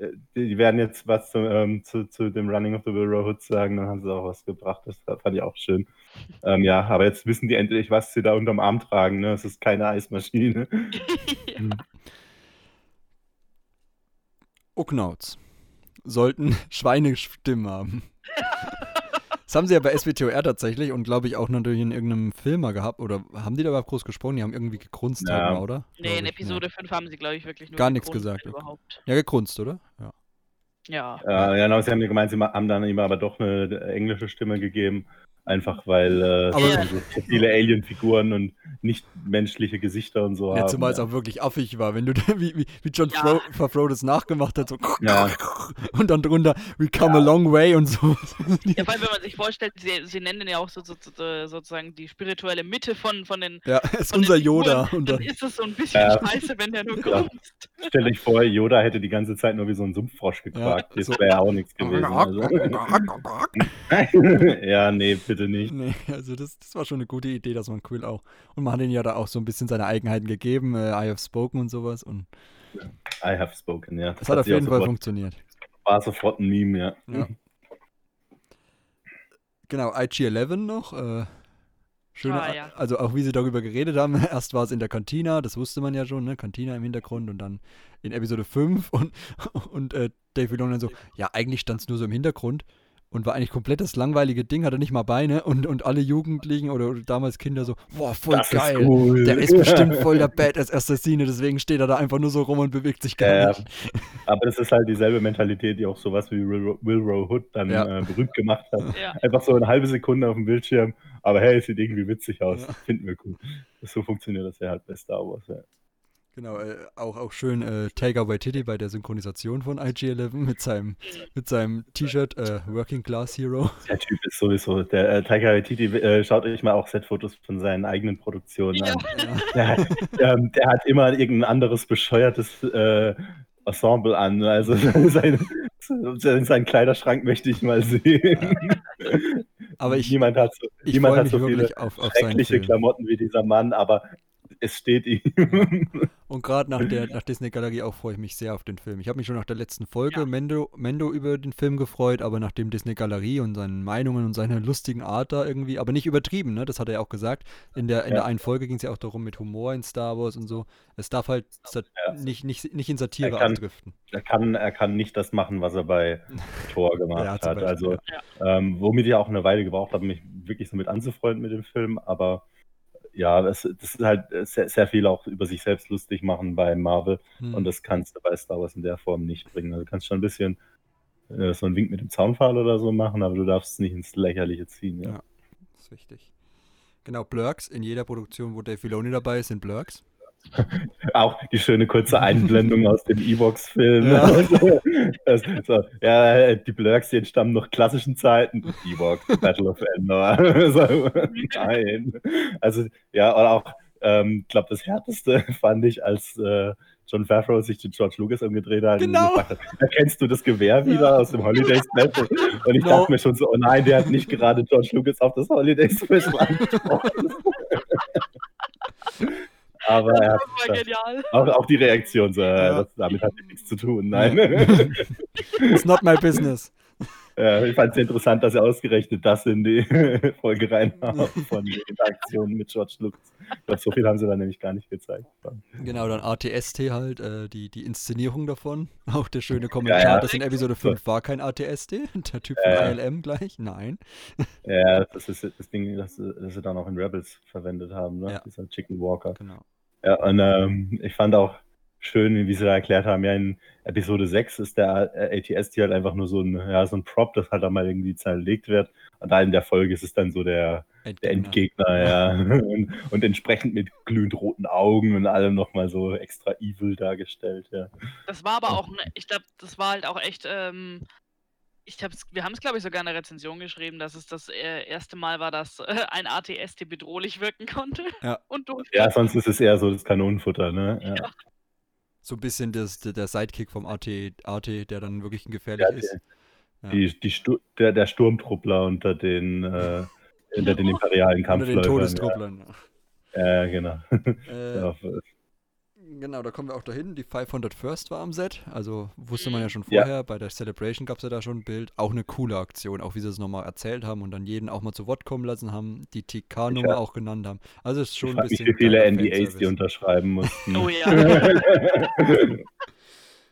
Speaker 7: die, die werden jetzt was zu, ähm, zu, zu dem Running of the Willow Hood sagen, dann haben sie auch was gebracht. Das fand ich auch schön. Ähm, ja, aber jetzt wissen die endlich, was sie da unterm Arm tragen. Ne? Es ist keine Eismaschine.
Speaker 4: ja.
Speaker 5: Ucknauts sollten Schweinestimmen haben. Das haben sie ja bei SWTOR tatsächlich und glaube ich auch natürlich in irgendeinem Film mal gehabt. Oder haben die da überhaupt groß gesprochen? Die haben irgendwie gegrunzt,
Speaker 7: Ja.
Speaker 5: halt mal, oder?
Speaker 4: Nee, in Episode 5 haben sie, glaube ich, wirklich nur
Speaker 5: Gar nichts gesagt.
Speaker 4: Überhaupt.
Speaker 5: Ja, gegrunzt, oder? Ja.
Speaker 4: Ja.
Speaker 7: Ja, ja, genau, sie haben ja gemeint, sie haben dann ihm aber doch eine englische Stimme gegeben. Einfach weil äh, so viele Alien-Figuren und nicht menschliche Gesichter und so
Speaker 5: Ja,
Speaker 7: haben.
Speaker 5: zumal es auch wirklich affig war, wenn du da, wie, wie, wie John
Speaker 4: Ja.
Speaker 5: Fro Favreau das nachgemacht hat, so
Speaker 7: Ja.
Speaker 5: und dann drunter, we come a long way und so.
Speaker 4: Ja, vor allem, wenn man sich vorstellt, sie, sie nennen den ja auch so, so, so, sozusagen die spirituelle Mitte von, von den.
Speaker 5: Ja, ist
Speaker 4: Von
Speaker 5: unser
Speaker 4: den Figuren,
Speaker 5: Yoda. Und
Speaker 4: dann
Speaker 5: dann,
Speaker 4: ist es so ein bisschen
Speaker 7: Ja.
Speaker 4: scheiße, wenn der nur
Speaker 7: Ja.
Speaker 4: grunzt.
Speaker 7: Stell dich vor, Yoda hätte die ganze Zeit nur wie so ein Sumpffrosch gequakt. das wäre ja auch nichts gewesen. Also. ja, nee, bitte nicht.
Speaker 5: nee, also das, das war schon eine gute Idee, dass man Quill auch. Und man hat ihm ja da auch so ein bisschen seine Eigenheiten gegeben, äh, I have spoken und sowas. Und
Speaker 7: I have spoken, ja.
Speaker 5: das hat auf jeden Fall
Speaker 7: sofort,
Speaker 5: funktioniert.
Speaker 7: war sofort ein Meme, ja.
Speaker 5: Ja. Genau, IG-11 noch. Äh, schöne,
Speaker 4: Ah, ja.
Speaker 5: Also auch wie sie darüber geredet haben. Erst war es in der Cantina, das wusste man ja schon, ne? Cantina im Hintergrund und dann in Episode 5 und, und äh, Dave Filoni dann so, ja, eigentlich stand es nur so im Hintergrund und war eigentlich komplett das langweilige Ding, hatte nicht mal Beine und, und alle Jugendlichen oder, damals Kinder so, boah, voll
Speaker 7: Das
Speaker 5: geil.
Speaker 7: ist cool.
Speaker 5: Der ist bestimmt voll der Badass-Assassine, deswegen steht er da einfach nur so rum und bewegt sich gar
Speaker 7: Ja,
Speaker 5: nicht.
Speaker 7: Aber das ist halt dieselbe Mentalität, die auch sowas wie Will, Will Row Hood dann
Speaker 5: Ja.
Speaker 7: äh, berühmt gemacht hat.
Speaker 4: Ja.
Speaker 7: Einfach so eine halbe Sekunde auf dem Bildschirm, aber hey, es sieht irgendwie witzig aus.
Speaker 5: Ja.
Speaker 7: Finden wir cool. So funktioniert das ja halt bei Star Wars. Ja.
Speaker 5: Genau, äh, auch, auch schön äh, Taika Waititi bei der Synchronisation von IG-11 mit seinem, mit seinem T-Shirt äh, Working Class Hero.
Speaker 7: Der Typ ist sowieso, der äh, Taika Waititi, äh, schaut euch mal auch Setfotos von seinen eigenen Produktionen
Speaker 4: Ja.
Speaker 7: an. Der, hat- ähm, der hat immer irgendein anderes bescheuertes äh, Ensemble an. Also sein, sein, seinen Kleiderschrank möchte ich mal sehen.
Speaker 5: Aber ich,
Speaker 7: niemand hat so,
Speaker 5: ich
Speaker 7: niemand hat so viele
Speaker 5: auf, auf
Speaker 7: schreckliche. Klamotten wie dieser Mann, aber es steht ihm.
Speaker 5: Und gerade nach der nach Disney Galerie auch freue ich mich sehr auf den Film. Ich habe mich schon nach der letzten Folge
Speaker 4: Ja.
Speaker 5: Mendo, Mendo über den Film gefreut, aber nach dem Disney Galerie und seinen Meinungen und seiner lustigen Art da irgendwie, aber nicht übertrieben, ne? Das hat er ja auch gesagt. In der, in
Speaker 7: Ja.
Speaker 5: der einen Folge ging es ja auch darum mit Humor in Star Wars und so. Es darf halt
Speaker 7: Ja.
Speaker 5: nicht, nicht, nicht in Satire
Speaker 7: Er kann-
Speaker 5: abdriften.
Speaker 7: er, kann, er kann nicht das machen, was er bei Thor gemacht hat.
Speaker 5: Beispiel,
Speaker 7: Also, ähm, womit ich auch eine Weile gebraucht habe, mich wirklich so mit anzufreunden mit dem Film, aber ja, das, das ist halt sehr, sehr viel auch über sich selbst lustig machen bei Marvel
Speaker 5: Hm.
Speaker 7: und das kannst du bei Star Wars in der Form nicht bringen. Also, du kannst schon ein bisschen äh, so einen Wink mit dem Zaunpfahl oder so machen, aber du darfst es nicht ins Lächerliche ziehen. Ja.
Speaker 5: Ja. Das ist wichtig. Genau, Blurks. In jeder Produktion, wo Dave Filoni dabei ist, sind Blurks.
Speaker 7: Auch die schöne kurze Einblendung aus dem Evox-Film.
Speaker 5: Ja.
Speaker 7: Das, so, ja, die Blurks, die entstammen noch klassischen Zeiten. Evox, Battle of Endor. so, nein. Also, ja, oder auch, ähm, ich glaube, das Härteste fand ich, als äh, John Favreau sich zu George Lucas umgedreht hat. und
Speaker 5: Genau.
Speaker 7: hat, Erkennst du das Gewehr wieder
Speaker 5: Ja.
Speaker 7: aus dem Holiday Special? Und ich
Speaker 5: No.
Speaker 7: dachte mir schon so, oh nein, der hat nicht gerade George Lucas auf das Holiday Special angesprochen. Aber er hat
Speaker 4: Das
Speaker 7: auch, auch die Reaktion, so,
Speaker 5: Ja.
Speaker 7: das, damit hat nichts zu tun. Nein.
Speaker 5: It's not my business.
Speaker 7: äh, ich fand es interessant, dass er ausgerechnet das in die Folge reinhauen von den Interaktionen mit George Lucas. Ich glaube, so viel haben sie dann nämlich gar nicht gezeigt.
Speaker 5: Genau, dann ATST halt, äh, die, die Inszenierung davon. Auch der schöne Kommentar,
Speaker 7: Ja, ja.
Speaker 5: dass in Episode 5 war kein ATST. Der Typ von
Speaker 7: Ja.
Speaker 5: ILM gleich. Nein.
Speaker 7: Ja, das ist das Ding, das, sie- das sie dann auch in Rebels verwendet haben, ne?
Speaker 5: Ja.
Speaker 7: dieser Chicken Walker.
Speaker 5: Genau.
Speaker 7: Ja, und ähm, ich fand auch schön, wie sie da erklärt haben, ja, in Episode 6 ist der äh, ATST halt einfach nur so ein, ja, so ein Prop, das halt einmal irgendwie zerlegt wird. Und da in der Folge ist es dann so der, der Endgegner, ja. Und, und entsprechend mit glühend roten Augen und allem nochmal so extra evil dargestellt, ja.
Speaker 4: Das war aber auch, ne, ich glaube, das war halt auch echt, ähm, ich hab's, wir haben es, glaube ich, sogar in der Rezension geschrieben, dass es das äh, erste Mal war, dass äh, ein ATST bedrohlich wirken konnte.
Speaker 5: Ja.
Speaker 4: Und durch.
Speaker 7: Ja, sonst ist es eher so das Kanonenfutter, ne? Ja.
Speaker 5: So ein bisschen das, der, Sidekick vom AT, AT, der dann wirklich ein gefährlich
Speaker 7: Ja,
Speaker 5: ist. Ja.
Speaker 7: Die, die Stu der, der Sturmtruppler unter den, äh, unter den imperialen
Speaker 5: Unter den
Speaker 7: Kampfläufern.
Speaker 5: Todestrupplern.
Speaker 7: Ja, ja genau.
Speaker 5: Äh,
Speaker 7: Ja,
Speaker 5: Genau, da kommen wir auch dahin. Die 500 First war am Set. Also wusste man ja schon
Speaker 7: Ja.
Speaker 5: vorher. Bei der Celebration gab es ja da schon ein Bild. Auch eine coole Aktion, auch wie sie es nochmal erzählt haben und dann jeden auch mal zu Wort kommen lassen haben, die TK-Nummer
Speaker 7: Ja.
Speaker 5: auch genannt haben. Also es ist schon
Speaker 7: Ich
Speaker 5: ein bisschen.
Speaker 7: wie viele NDAs die unterschreiben mussten.
Speaker 4: Oh ja.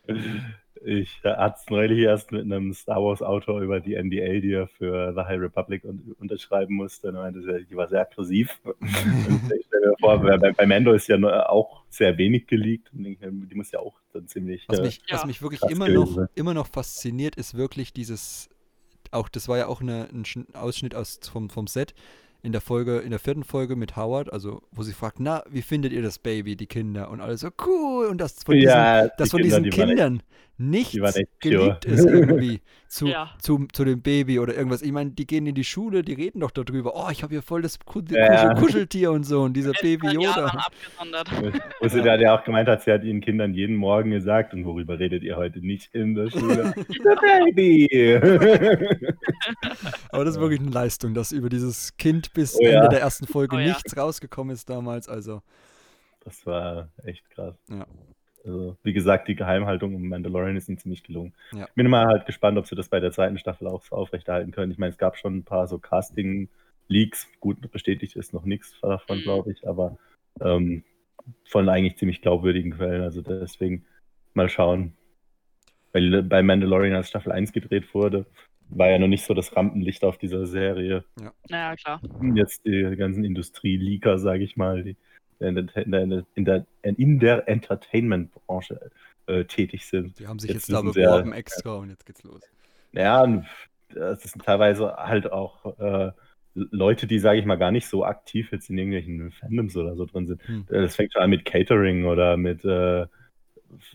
Speaker 7: Ich hatte es neulich erst mit einem Star Wars Autor über die NDA, die er für The High Republic un unterschreiben musste. Und meinte, die war sehr aggressiv. und ich stelle mir vor, bei, bei Mando ist ja auch sehr wenig geleakt. Die muss ja auch dann ziemlich.
Speaker 5: Was
Speaker 7: äh,
Speaker 5: mich, was
Speaker 4: Ja.
Speaker 5: mich wirklich immer noch, immer noch fasziniert, ist wirklich dieses, auch das war ja auch eine, ein Schn- Ausschnitt aus, vom, vom Set in der Folge, in der vierten Folge mit Howard, also wo sie fragt, na, wie findet ihr das Baby, die Kinder? Und alle so, cool, und das von diesen,
Speaker 7: ja,
Speaker 5: dass
Speaker 7: die
Speaker 5: von
Speaker 7: Kinder,
Speaker 5: diesen
Speaker 7: die
Speaker 5: Kindern nichts
Speaker 7: echt
Speaker 5: geliebt
Speaker 7: pure.
Speaker 5: ist irgendwie zu,
Speaker 4: Ja.
Speaker 5: zu, zu dem Baby oder irgendwas. Ich meine, die gehen in die Schule, die reden doch darüber, oh, ich habe hier voll das Ku- Kuschel,
Speaker 7: Ja.
Speaker 5: Kuscheltier und so und dieser Baby Yoda.
Speaker 4: abgesondert.
Speaker 7: Wo sie dann ja auch gemeint hat, sie hat ihren Kindern jeden Morgen gesagt, und worüber redet ihr heute nicht in der Schule? The Baby!
Speaker 5: Aber das ist wirklich eine Leistung, dass über dieses Kind bis
Speaker 7: Oh ja.
Speaker 5: Ende der ersten Folge
Speaker 4: Oh ja.
Speaker 5: nichts rausgekommen ist damals. Also,
Speaker 7: Das war echt krass.
Speaker 5: Ja.
Speaker 7: Also, wie gesagt, die Geheimhaltung um Mandalorian ist ihnen ziemlich gelungen.
Speaker 5: Ja.
Speaker 7: Ich bin mal halt gespannt, ob sie das bei der zweiten Staffel auch so aufrechterhalten können. Ich meine, es gab schon ein paar so Casting-Leaks. Gut, bestätigt ist noch nichts davon,
Speaker 4: Mhm.
Speaker 7: glaube ich, aber ähm, von eigentlich ziemlich glaubwürdigen Quellen. Also deswegen mal schauen. Weil bei Mandalorian als Staffel 1 gedreht wurde, war ja noch nicht so das Rampenlicht auf dieser Serie
Speaker 4: Ja, klar.
Speaker 7: jetzt die ganzen Industrieleaker, sage ich mal, die in der, in der, in der, in der Entertainment-Branche äh, tätig sind.
Speaker 5: die haben sich
Speaker 7: Jetzt
Speaker 5: jetzt, da beworben
Speaker 7: ja-
Speaker 5: extra und jetzt geht's los.
Speaker 7: Ja, und das sind teilweise halt auch äh, Leute, die, sage ich mal, gar nicht so aktiv jetzt in irgendwelchen Fandoms oder so drin sind.
Speaker 5: Hm.
Speaker 7: Das fängt schon an mit Catering oder mit, äh,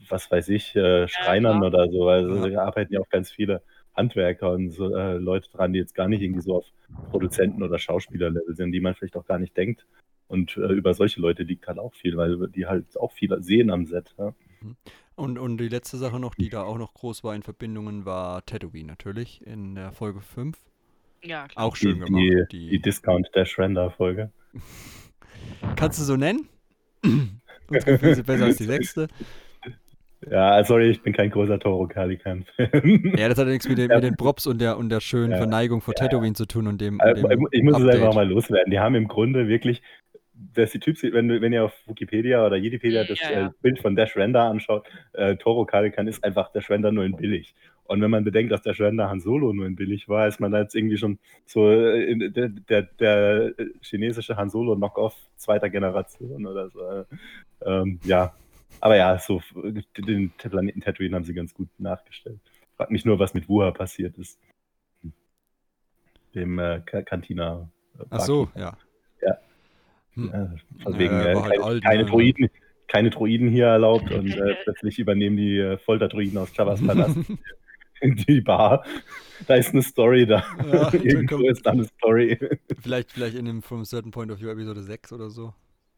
Speaker 7: was weiß ich, äh, Schreinern
Speaker 4: klar.
Speaker 7: oder so. Also
Speaker 5: Ja.
Speaker 7: da arbeiten ja auch ganz viele Handwerker und so, äh, Leute dran, die jetzt gar nicht irgendwie so auf Produzenten- oder Schauspielerlevel sind, die man vielleicht auch gar nicht denkt. Und äh, über solche Leute liegt halt auch viel, weil die halt auch viel sehen am Set. Ja.
Speaker 5: Und, und die letzte Sache noch, die da auch noch groß war in Verbindungen, war Tatooine natürlich in der Folge 5.
Speaker 4: Ja, klar.
Speaker 5: Auch schön
Speaker 7: die,
Speaker 5: gemacht.
Speaker 7: die, die Discount Dash Render Folge.
Speaker 5: Kannst du so nennen? Unsere sind besser als die sechste.
Speaker 7: Ja, sorry, ich bin kein großer Toro Calican-Fan.
Speaker 5: Ja, das hat ja nichts mit den,
Speaker 7: Ja.
Speaker 5: mit den Props und der, und der schönen
Speaker 7: Ja.
Speaker 5: Einfach vor Tatooine zu tun und dem, und dem
Speaker 7: ich muss es
Speaker 5: Update.
Speaker 7: einfach mal loswerden. Die haben im Grunde wirklich, dass die Typs, wenn, du- wenn ihr auf Wikipedia oder Jedipedia das
Speaker 4: Ja, ja.
Speaker 7: äh, Bild von Dash Render anschaut, äh, Toro Calican ist einfach Dash Render nur in billig. Und wenn man bedenkt, dass Dash Render Han Solo nur in billig war, ist man da jetzt irgendwie schon so äh, in, der, der, der chinesische Han Solo Knockoff zweiter Generation oder so. Äh, Ähm, ja, aber ja, so äh, den Planeten Tatooine haben sie ganz gut nachgestellt. Frag mich nur, was mit Wuha passiert ist. Dem äh, Ka- Cantina. äh,
Speaker 5: Ach so. Ja. Hm.
Speaker 7: Ja, wegen äh,
Speaker 5: halt
Speaker 7: keine,
Speaker 5: alt,
Speaker 7: keine
Speaker 5: ne?
Speaker 7: Droiden, keine Droiden hier erlaubt und äh, plötzlich übernehmen die äh, Folterdroiden aus Jabba's Palast die Bar. Da ist eine Story da.
Speaker 5: Ja,
Speaker 7: Irgendwo ist da eine Story.
Speaker 5: vielleicht, vielleicht in dem From a Certain Point of View Episode 6 oder so.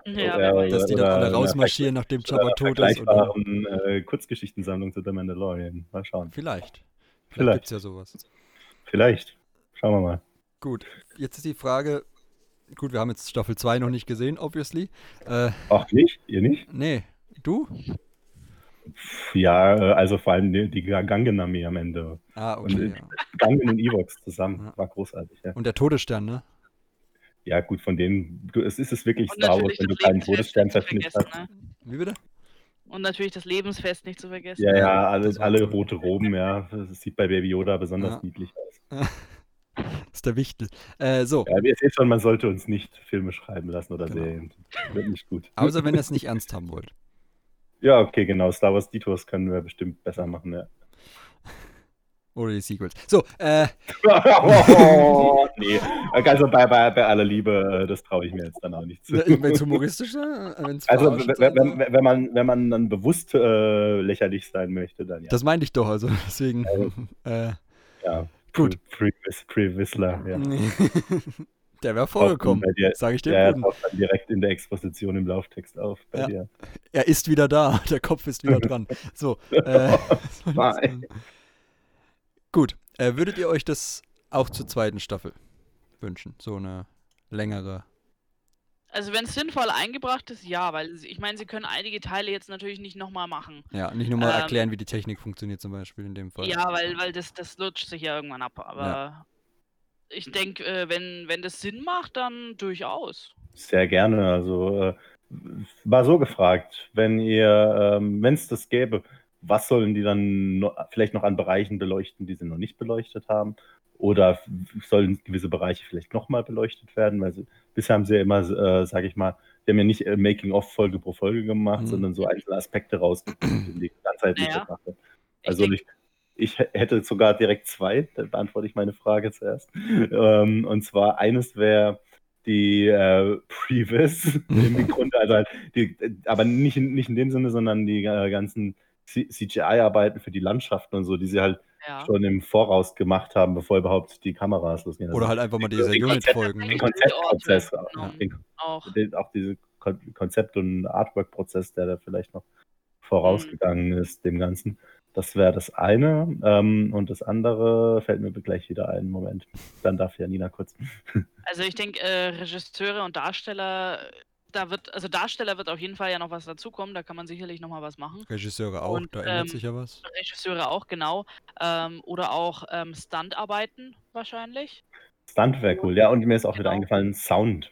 Speaker 4: Ja,
Speaker 7: Ja.
Speaker 5: Dass die dann
Speaker 7: Oder
Speaker 5: alle rausmarschieren, nachdem Jabba
Speaker 7: Oder
Speaker 5: tot ist. Oder
Speaker 7: äh, Kurzgeschichtensammlung zu The Mandalorian. Mal schauen.
Speaker 5: vielleicht. Vielleicht,
Speaker 7: Vielleicht.
Speaker 5: gibt's ja sowas.
Speaker 7: Vielleicht. Schauen wir mal.
Speaker 5: Gut, jetzt ist die Frage. Gut, wir haben jetzt Staffel 2 noch nicht gesehen, obviously. Äh,
Speaker 7: Ach, nicht? Ihr nicht?
Speaker 5: nee. Du?
Speaker 7: Ja, äh, also vor allem die, die Gangen-Armee am Ende.
Speaker 5: Ah,
Speaker 7: Und,
Speaker 5: okay.
Speaker 7: äh,
Speaker 5: Ja.
Speaker 7: Gangen und Evox zusammen.
Speaker 5: Ja.
Speaker 7: War großartig, ja.
Speaker 5: Und der Todesstern, ne?
Speaker 7: Ja, gut, von denen, du, es ist es wirklich
Speaker 4: Und
Speaker 7: Star Wars, wenn du keinen Todesstern hast.
Speaker 4: Ne?
Speaker 5: Wie bitte?
Speaker 4: Und natürlich das Lebensfest nicht zu vergessen.
Speaker 7: Ja, ja,
Speaker 5: Ja,
Speaker 7: alle, alle rote Roben, ja. Das sieht bei Baby Yoda besonders
Speaker 5: Ja.
Speaker 7: niedlich aus.
Speaker 5: Das ist der Wichtel. Äh, so,
Speaker 7: Ja, ihr seht schon, man sollte uns nicht Filme schreiben lassen oder
Speaker 5: Genau.
Speaker 7: Serien. Wird nicht gut.
Speaker 5: außer wenn ihr es nicht ernst haben wollt.
Speaker 7: Ja, okay, genau. Star Wars Detours können wir bestimmt besser machen, ja.
Speaker 5: Oder die Sequels. So, äh,
Speaker 7: oh, nee. Also bei, bei, bei aller Liebe, äh, das traue ich mir jetzt dann auch nicht zu.
Speaker 5: wenn es humoristisch ist, wenn es
Speaker 7: Also wenn, wenn, wenn, man, wenn man dann bewusst äh, lächerlich sein möchte, dann ja.
Speaker 5: Das meinte ich doch, also deswegen. äh,
Speaker 7: ja.
Speaker 5: Gut.
Speaker 7: Whistler, ja.
Speaker 5: der wäre vorgekommen, sage ich dir.
Speaker 7: der taucht dann direkt in der Exposition im Lauftext auf bei
Speaker 5: Ja.
Speaker 7: dir.
Speaker 5: Er ist wieder da, der Kopf ist wieder dran. So, äh,
Speaker 7: Nein.
Speaker 5: sagen? gut. Äh, würdet ihr euch das auch zur zweiten Staffel wünschen? So eine längere
Speaker 4: Also wenn es sinnvoll eingebracht ist, ja, weil ich meine, sie können einige Teile jetzt natürlich nicht nochmal machen.
Speaker 5: Ja, nicht nur mal
Speaker 4: Ähm,
Speaker 5: erklären, wie die Technik funktioniert zum Beispiel in dem Fall.
Speaker 4: Ja, weil, weil das, das lutscht sich ja irgendwann ab. Aber ich denke, äh, wenn, wenn das Sinn macht, dann durchaus.
Speaker 7: Sehr gerne. Also äh, war so gefragt, wenn ihr, ähm, wenn es das gäbe, was sollen die dann noch, vielleicht noch an Bereichen beleuchten, die sie noch nicht beleuchtet haben? Oder sollen gewisse Bereiche vielleicht nochmal beleuchtet werden? Weil sie, bisher haben sie ja immer, äh, sage ich mal, die haben ja nicht äh, Making-of Folge pro Folge gemacht,
Speaker 5: Mhm.
Speaker 7: sondern so einzelne Aspekte rausgefunden, die die ganzheitlich
Speaker 4: Naja. Ich
Speaker 7: Also ich, ich hätte sogar direkt zwei, da beantworte ich meine Frage zuerst. Ähm, und zwar eines wäre die äh, Previs im Grunde, also halt die, aber nicht in, nicht in dem Sinne, sondern die äh, ganzen CGI-Arbeiten für die Landschaften und so, die sie halt
Speaker 4: ja.
Speaker 7: schon im Voraus gemacht haben, bevor überhaupt die Kameras losgehen. Also
Speaker 5: Oder halt einfach mal diese
Speaker 7: den
Speaker 5: Unit-Folgen.
Speaker 7: den? Konzeptprozess,
Speaker 4: Genau.
Speaker 7: den,
Speaker 4: Auch.
Speaker 7: den, auch diese Kon Konzept- und Artwork-Prozess, der da vielleicht noch vorausgegangen ist, dem Ganzen. Das wäre das eine. Ähm, und das andere fällt mir gleich wieder ein. Moment. Dann darf Janina kurz.
Speaker 4: Also ich denke, äh, Regisseure und Darsteller, da wird, also Darsteller wird auf jeden Fall ja noch was dazukommen, da kann man sicherlich noch mal was machen.
Speaker 5: Regisseure auch,
Speaker 4: Und,
Speaker 5: da ändert
Speaker 4: ähm,
Speaker 5: sich ja was.
Speaker 4: Regisseure auch, genau. Ähm, oder auch ähm, Stuntarbeiten wahrscheinlich.
Speaker 7: Stunt wäre cool. Ja, und mir ist auch wieder
Speaker 4: Genau.
Speaker 7: eingefallen, Sound.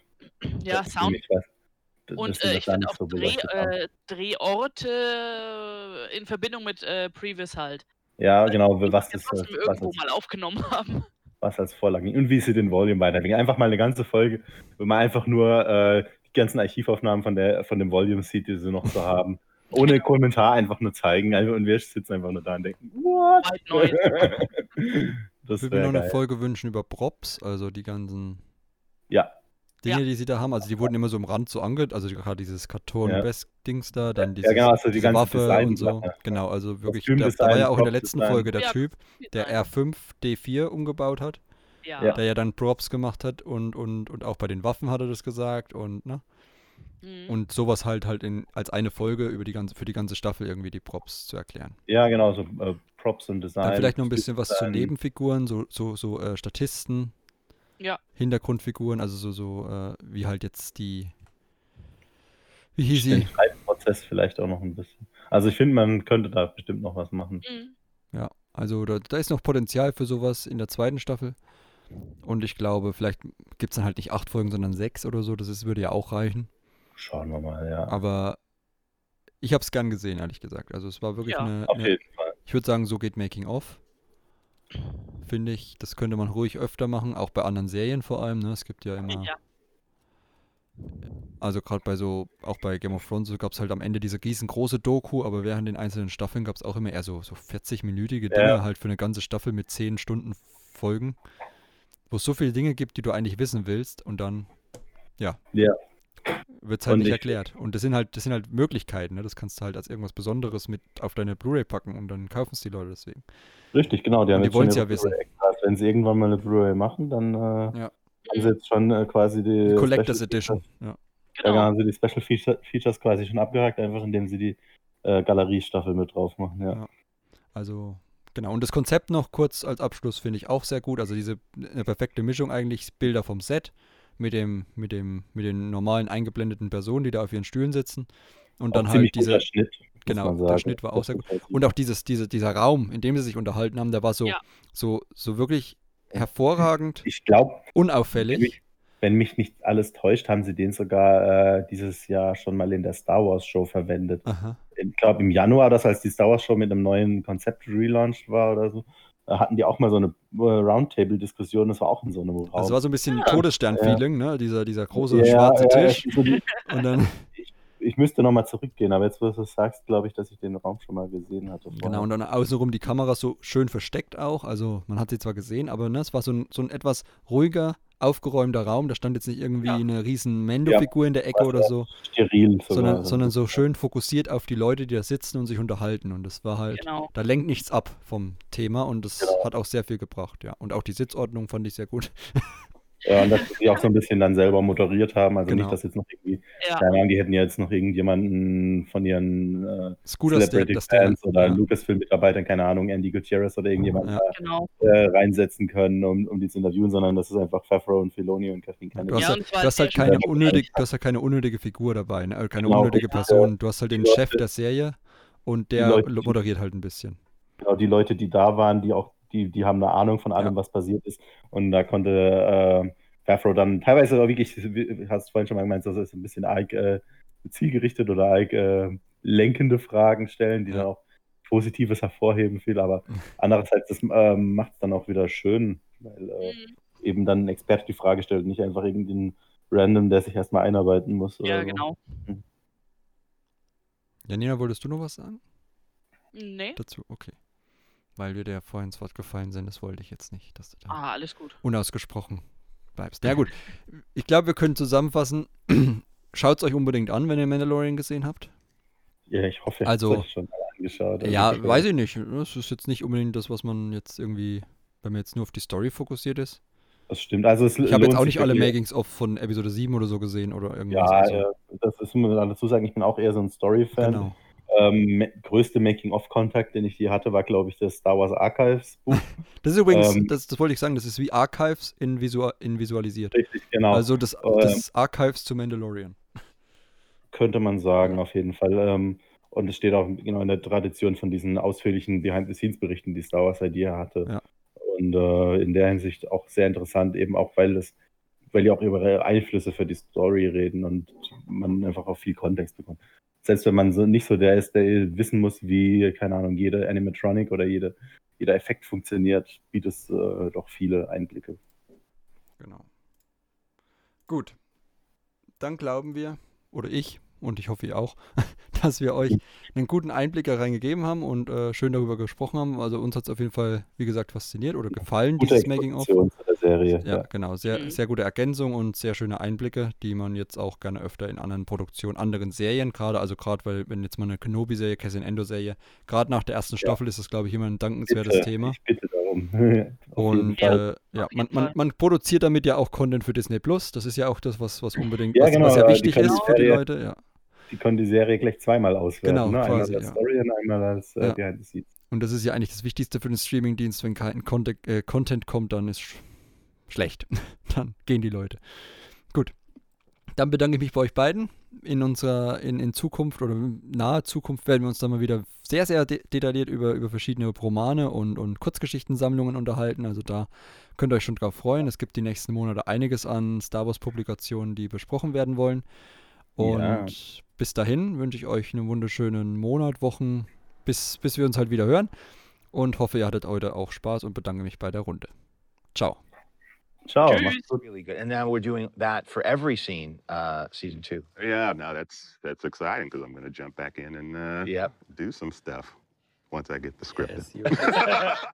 Speaker 4: Ja,
Speaker 7: Das
Speaker 4: Sound.
Speaker 7: was, das
Speaker 4: Und äh, ich finde auch
Speaker 7: so
Speaker 4: Dreh, äh, Drehorte in Verbindung mit äh, Previous halt.
Speaker 7: Ja, genau,
Speaker 4: Die
Speaker 7: was, das, was,
Speaker 4: irgendwo
Speaker 7: als,
Speaker 4: mal aufgenommen haben.
Speaker 7: was als Vorlage. Und wie sie den Volume weiterbringen. Einfach mal eine ganze Folge, wo man einfach nur äh, ganzen Archivaufnahmen von, der, von dem Volume sieht, die sie noch so haben. Ohne Kommentar einfach nur zeigen. Also, und wir sitzen einfach nur da und denken, what?
Speaker 4: Neues.
Speaker 7: das
Speaker 5: Ich würde mir noch eine
Speaker 7: geil.
Speaker 5: Folge wünschen über Props, also die ganzen
Speaker 7: Ja,
Speaker 5: Dinge,
Speaker 4: Ja.
Speaker 5: die sie da haben. Also die wurden immer so im Rand so ange... Also gerade dieses Cartoon-Best-Dings da, dann
Speaker 7: Ja,
Speaker 5: dieses,
Speaker 7: genau, also die
Speaker 5: diese
Speaker 7: ganze
Speaker 5: Waffe und so.
Speaker 7: Design-Sache.
Speaker 5: Genau, also wirklich, da, war ja auch in der letzten
Speaker 7: Prop-Design.
Speaker 5: Folge der
Speaker 4: Ja,
Speaker 5: Typ, der R5 D4 umgebaut hat,
Speaker 4: Ja.
Speaker 7: Ja.
Speaker 5: der ja dann Props gemacht hat und, und, und auch bei den Waffen hat er das gesagt und, ne?
Speaker 4: Mhm.
Speaker 5: Und sowas halt halt in, als eine Folge über die ganze, für die ganze Staffel irgendwie die Props zu erklären.
Speaker 7: ja, genau, so äh, Props und Design.
Speaker 5: Dann vielleicht noch ein bisschen was zu. Nebenfiguren, so, so, so äh, Statisten,
Speaker 4: Ja.
Speaker 5: Hintergrundfiguren, also so, so äh, wie halt jetzt die. Wie hieß
Speaker 7: Den
Speaker 5: sie?
Speaker 7: Schreibprozess vielleicht auch noch ein bisschen. Also ich finde, man könnte da bestimmt noch was machen.
Speaker 4: Mhm.
Speaker 5: Ja, also da, da ist noch Potenzial für sowas in der zweiten Staffel. Und ich glaube, vielleicht gibt es dann halt nicht acht Folgen, sondern sechs oder so. Das ist, würde ja auch reichen.
Speaker 7: Schauen wir mal, ja.
Speaker 5: Aber ich habe es gern gesehen, ehrlich gesagt. Also es war wirklich
Speaker 4: Ja.
Speaker 5: eine,
Speaker 7: Auf
Speaker 5: eine
Speaker 7: jeden Fall.
Speaker 5: Ich würde sagen, so geht Making of. Finde ich, das könnte man ruhig öfter machen, auch bei anderen Serien vor allem. Ne? Es gibt ja immer,
Speaker 4: Ja.
Speaker 5: also gerade bei so, auch bei Game of Thrones, so gab es halt am Ende diese riesengroße Doku, aber während den einzelnen Staffeln gab es auch immer eher so, so 40-minütige
Speaker 7: Ja.
Speaker 5: Dinge, halt für eine ganze Staffel mit 10 Stunden Folgen, wo es so viele Dinge gibt, die du eigentlich wissen willst und dann, ja,
Speaker 7: Ja.
Speaker 5: wird es halt
Speaker 7: Und
Speaker 5: nicht
Speaker 7: ich-
Speaker 5: erklärt. Und das sind halt, das sind halt Möglichkeiten, ne? das kannst du halt als irgendwas Besonderes mit auf deine Blu-ray packen und dann kaufen es die Leute deswegen.
Speaker 7: Richtig, genau. Die haben
Speaker 5: Und die wollen's
Speaker 7: ihre
Speaker 5: ja wissen.
Speaker 7: Blu-ray-Extras. Wenn sie irgendwann mal eine Blu-ray machen, dann äh, haben
Speaker 5: Ja.
Speaker 7: sie jetzt schon äh, quasi die
Speaker 5: Die Collectors
Speaker 7: Special
Speaker 5: Edition. Ja.
Speaker 4: Genau.
Speaker 7: genau, haben sie die Special Feature, Features quasi schon abgehakt, einfach indem sie die äh, Galeriestaffel mit drauf machen. Ja.
Speaker 5: Ja. Also, genau. Und das Konzept noch kurz als Abschluss finde ich auch sehr gut. Also diese eine perfekte Mischung eigentlich Bilder vom Set mit dem, mit dem, mit den normalen eingeblendeten Personen, die da auf ihren Stühlen sitzen. Und dann halt
Speaker 7: ziemlich
Speaker 5: diese.
Speaker 7: guter Schnitt.
Speaker 5: genau, der. Schnitt war auch sehr gut. Und auch dieses, diese, dieser Raum, in dem sie sich unterhalten haben, der war so,
Speaker 4: Ja.
Speaker 5: so, so wirklich hervorragend,
Speaker 7: Ich glaube,
Speaker 5: unauffällig.
Speaker 7: Wenn mich nicht alles täuscht, haben sie den sogar äh, dieses Jahr schon mal in der Star Wars Show verwendet.
Speaker 5: Aha.
Speaker 7: Ich glaube, im Januar, das als die Star Wars Show mit einem neuen Konzept relaunched war oder so, hatten die auch mal so eine äh, Roundtable-Diskussion. Das war auch in so einem Raum.
Speaker 5: Also es war so ein bisschen
Speaker 4: Ja.
Speaker 5: Todesstern-Feeling, ne? Dieser, dieser große
Speaker 7: Ja,
Speaker 5: schwarze
Speaker 7: ja,
Speaker 5: Tisch. Und dann,
Speaker 7: ich müsste nochmal zurückgehen, aber jetzt, wo du es sagst, glaube ich, dass ich den Raum schon mal gesehen hatte. vorher.
Speaker 5: Genau, und dann außenrum die Kamera so schön versteckt auch. Also man hat sie zwar gesehen, aber ne, es war so ein, so ein etwas ruhiger, aufgeräumter Raum. Da stand jetzt nicht irgendwie
Speaker 4: Ja.
Speaker 5: eine riesen Mendo-Figur in der Ecke
Speaker 7: Was
Speaker 5: oder
Speaker 7: ja
Speaker 5: so,
Speaker 7: Steril
Speaker 5: sondern,
Speaker 7: Also,
Speaker 5: sondern so schön fokussiert auf die Leute, die da sitzen und sich unterhalten. Und das war halt,
Speaker 4: Genau.
Speaker 5: da lenkt nichts ab vom Thema und das
Speaker 7: Genau.
Speaker 5: hat auch sehr viel gebracht, ja. Und auch die Sitzordnung fand ich sehr gut.
Speaker 7: Ja, und dass sie auch so ein bisschen dann selber moderiert haben. Also
Speaker 5: Genau.
Speaker 7: nicht, dass jetzt noch irgendwie,
Speaker 4: Ja.
Speaker 7: keine Ahnung, die hätten ja jetzt noch irgendjemanden von ihren äh, Celebrity Fans oder
Speaker 5: ja,
Speaker 7: Lucasfilm-Mitarbeitern, keine Ahnung, Andy Gutierrez oder irgendjemand
Speaker 5: Ja.
Speaker 4: Genau.
Speaker 7: äh, reinsetzen können, um, um die zu interviewen, sondern das ist einfach Favreau und Filoni und Kathleen
Speaker 5: du
Speaker 7: Kennedy.
Speaker 5: hast,
Speaker 4: Ja,
Speaker 5: halt, du hast halt keine
Speaker 7: schön.
Speaker 5: unnötig, du hast halt keine unnötige Figur dabei, ne? äh, keine
Speaker 7: Genau,
Speaker 5: unnötige. Person. Du hast halt den Chef der Serie und der
Speaker 7: Leute,
Speaker 5: moderiert halt ein bisschen.
Speaker 7: Genau, die Leute, die da waren, die auch, die, die haben eine Ahnung von allem,
Speaker 5: Ja.
Speaker 7: was passiert ist. Und da konnte äh, Favreau dann teilweise auch wirklich, hast du vorhin schon mal gemeint, das ist ein bisschen arg äh, zielgerichtet oder arg äh, lenkende Fragen stellen, die
Speaker 5: Ja.
Speaker 7: dann auch Positives hervorheben viel, aber andererseits, das ähm, macht es dann auch wieder schön, weil äh,
Speaker 4: Mhm.
Speaker 7: eben dann ein Experte die Frage stellt, nicht einfach irgendein Random, der sich erstmal einarbeiten muss. Oder
Speaker 4: Ja,
Speaker 7: so.
Speaker 4: genau.
Speaker 5: Janina, wolltest du noch was sagen
Speaker 4: Nee.
Speaker 5: dazu? Okay. Weil wir dir vorhin ins Wort gefallen sind, das wollte ich jetzt nicht, dass du da
Speaker 4: Ah, alles gut.
Speaker 5: unausgesprochen bleibst. Ja gut, ich glaube, wir können zusammenfassen. Schaut es euch unbedingt an, wenn ihr Mandalorian gesehen habt.
Speaker 7: Ja, ich hoffe, ihr
Speaker 5: Also-
Speaker 7: habt euch schon mal angeschaut. Also
Speaker 5: Ja,
Speaker 7: ich-
Speaker 5: weiß ich nicht. Das ist jetzt nicht unbedingt das, was man jetzt irgendwie, wenn man jetzt nur auf die Story fokussiert ist.
Speaker 7: Das stimmt. Also es
Speaker 5: Ich habe jetzt auch nicht alle
Speaker 7: wirklich.
Speaker 5: Makings of von Episode 7 oder so gesehen oder irgendwas.
Speaker 7: Ja,
Speaker 5: also,
Speaker 7: das ist, muss man dazu sagen, ich bin auch eher so ein Story-Fan.
Speaker 5: genau.
Speaker 7: Ähm, größte Making-of-Kontakt, den ich je hatte, war, glaube ich, das Star Wars Archives Buch.
Speaker 5: Das ist übrigens,
Speaker 7: Ähm,
Speaker 5: das, das wollte ich sagen, das ist wie Archives in, Visua in visualisiert.
Speaker 7: Richtig, genau.
Speaker 5: Also das,
Speaker 7: Ähm,
Speaker 5: das Archives zu Mandalorian.
Speaker 7: könnte man sagen, auf jeden Fall. Ähm, und es steht auch genau in der Tradition von diesen ausführlichen Behind-the-Scenes-Berichten, die Star Wars Idea hatte.
Speaker 5: Ja.
Speaker 7: Und äh, in der Hinsicht auch sehr interessant, eben auch, weil es, weil die auch über Einflüsse für die Story reden und man einfach auch viel Kontext bekommt. Selbst wenn man so nicht so der ist, der wissen muss, wie, keine Ahnung, jede Animatronic oder jede, jeder Effekt funktioniert, bietet es äh, doch viele Einblicke.
Speaker 5: Genau. Gut. Dann glauben wir, oder ich, und ich hoffe ihr auch, dass wir euch einen guten Einblick da reingegeben haben und äh, schön darüber gesprochen haben. Also uns hat es auf jeden Fall, wie gesagt, fasziniert oder gefallen,
Speaker 7: Gute
Speaker 5: dieses Making-of.
Speaker 7: Serie.
Speaker 5: Ja,
Speaker 7: Ja.
Speaker 5: genau. Sehr,
Speaker 4: Mhm.
Speaker 5: sehr gute Ergänzung und sehr schöne Einblicke, die man jetzt auch gerne öfter in anderen Produktionen, anderen Serien gerade, also gerade weil, wenn jetzt mal eine Kenobi-Serie, Cassian Endo-Serie, gerade nach der ersten
Speaker 7: Ja.
Speaker 5: Staffel ist das, glaube ich, immer ein dankenswertes
Speaker 7: Bitte,
Speaker 5: Thema.
Speaker 7: Ich bitte darum.
Speaker 5: Und äh, ja, man, man, man produziert damit ja auch Content für Disney Plus. Das ist ja auch das, was, was unbedingt,
Speaker 7: Ja,
Speaker 5: was,
Speaker 7: genau,
Speaker 5: was ja
Speaker 7: ja,
Speaker 5: wichtig ist für die Leute. Ja.
Speaker 7: die können die Serie gleich zweimal auswerten.
Speaker 5: Genau,
Speaker 7: ne? Einmal
Speaker 5: quasi,
Speaker 7: als
Speaker 5: ja.
Speaker 7: Story und einmal als äh,
Speaker 5: Ja.
Speaker 7: Behind the Scenes.
Speaker 5: Und das ist ja eigentlich das Wichtigste für den Streamingdienst. Wenn kein Content, äh, Content kommt, dann ist schlecht. dann gehen die Leute. Gut. Dann bedanke ich mich bei euch beiden. In unserer, in, in Zukunft oder nahe Zukunft werden wir uns dann mal wieder sehr, sehr de detailliert über, über verschiedene Romane und, und Kurzgeschichtensammlungen unterhalten. Also da könnt ihr euch schon drauf freuen. Es gibt die nächsten Monate einiges an Star Wars-Publikationen, die besprochen werden wollen. Und
Speaker 7: Ja.
Speaker 5: bis dahin wünsche ich euch einen wunderschönen Monat, Wochen, bis, bis wir uns halt wieder hören. Und hoffe, ihr hattet heute auch Spaß und bedanke mich bei der Runde. Ciao.
Speaker 7: Ciao,
Speaker 4: Tschüss.
Speaker 7: macht's gut.
Speaker 3: Really good. And now we're doing that for every scene, uh, season two.
Speaker 6: Yeah, no, that's that's exciting because I'm going to jump back in and uh,
Speaker 3: Yep.
Speaker 6: do some stuff once I get the script.
Speaker 3: Yes, you-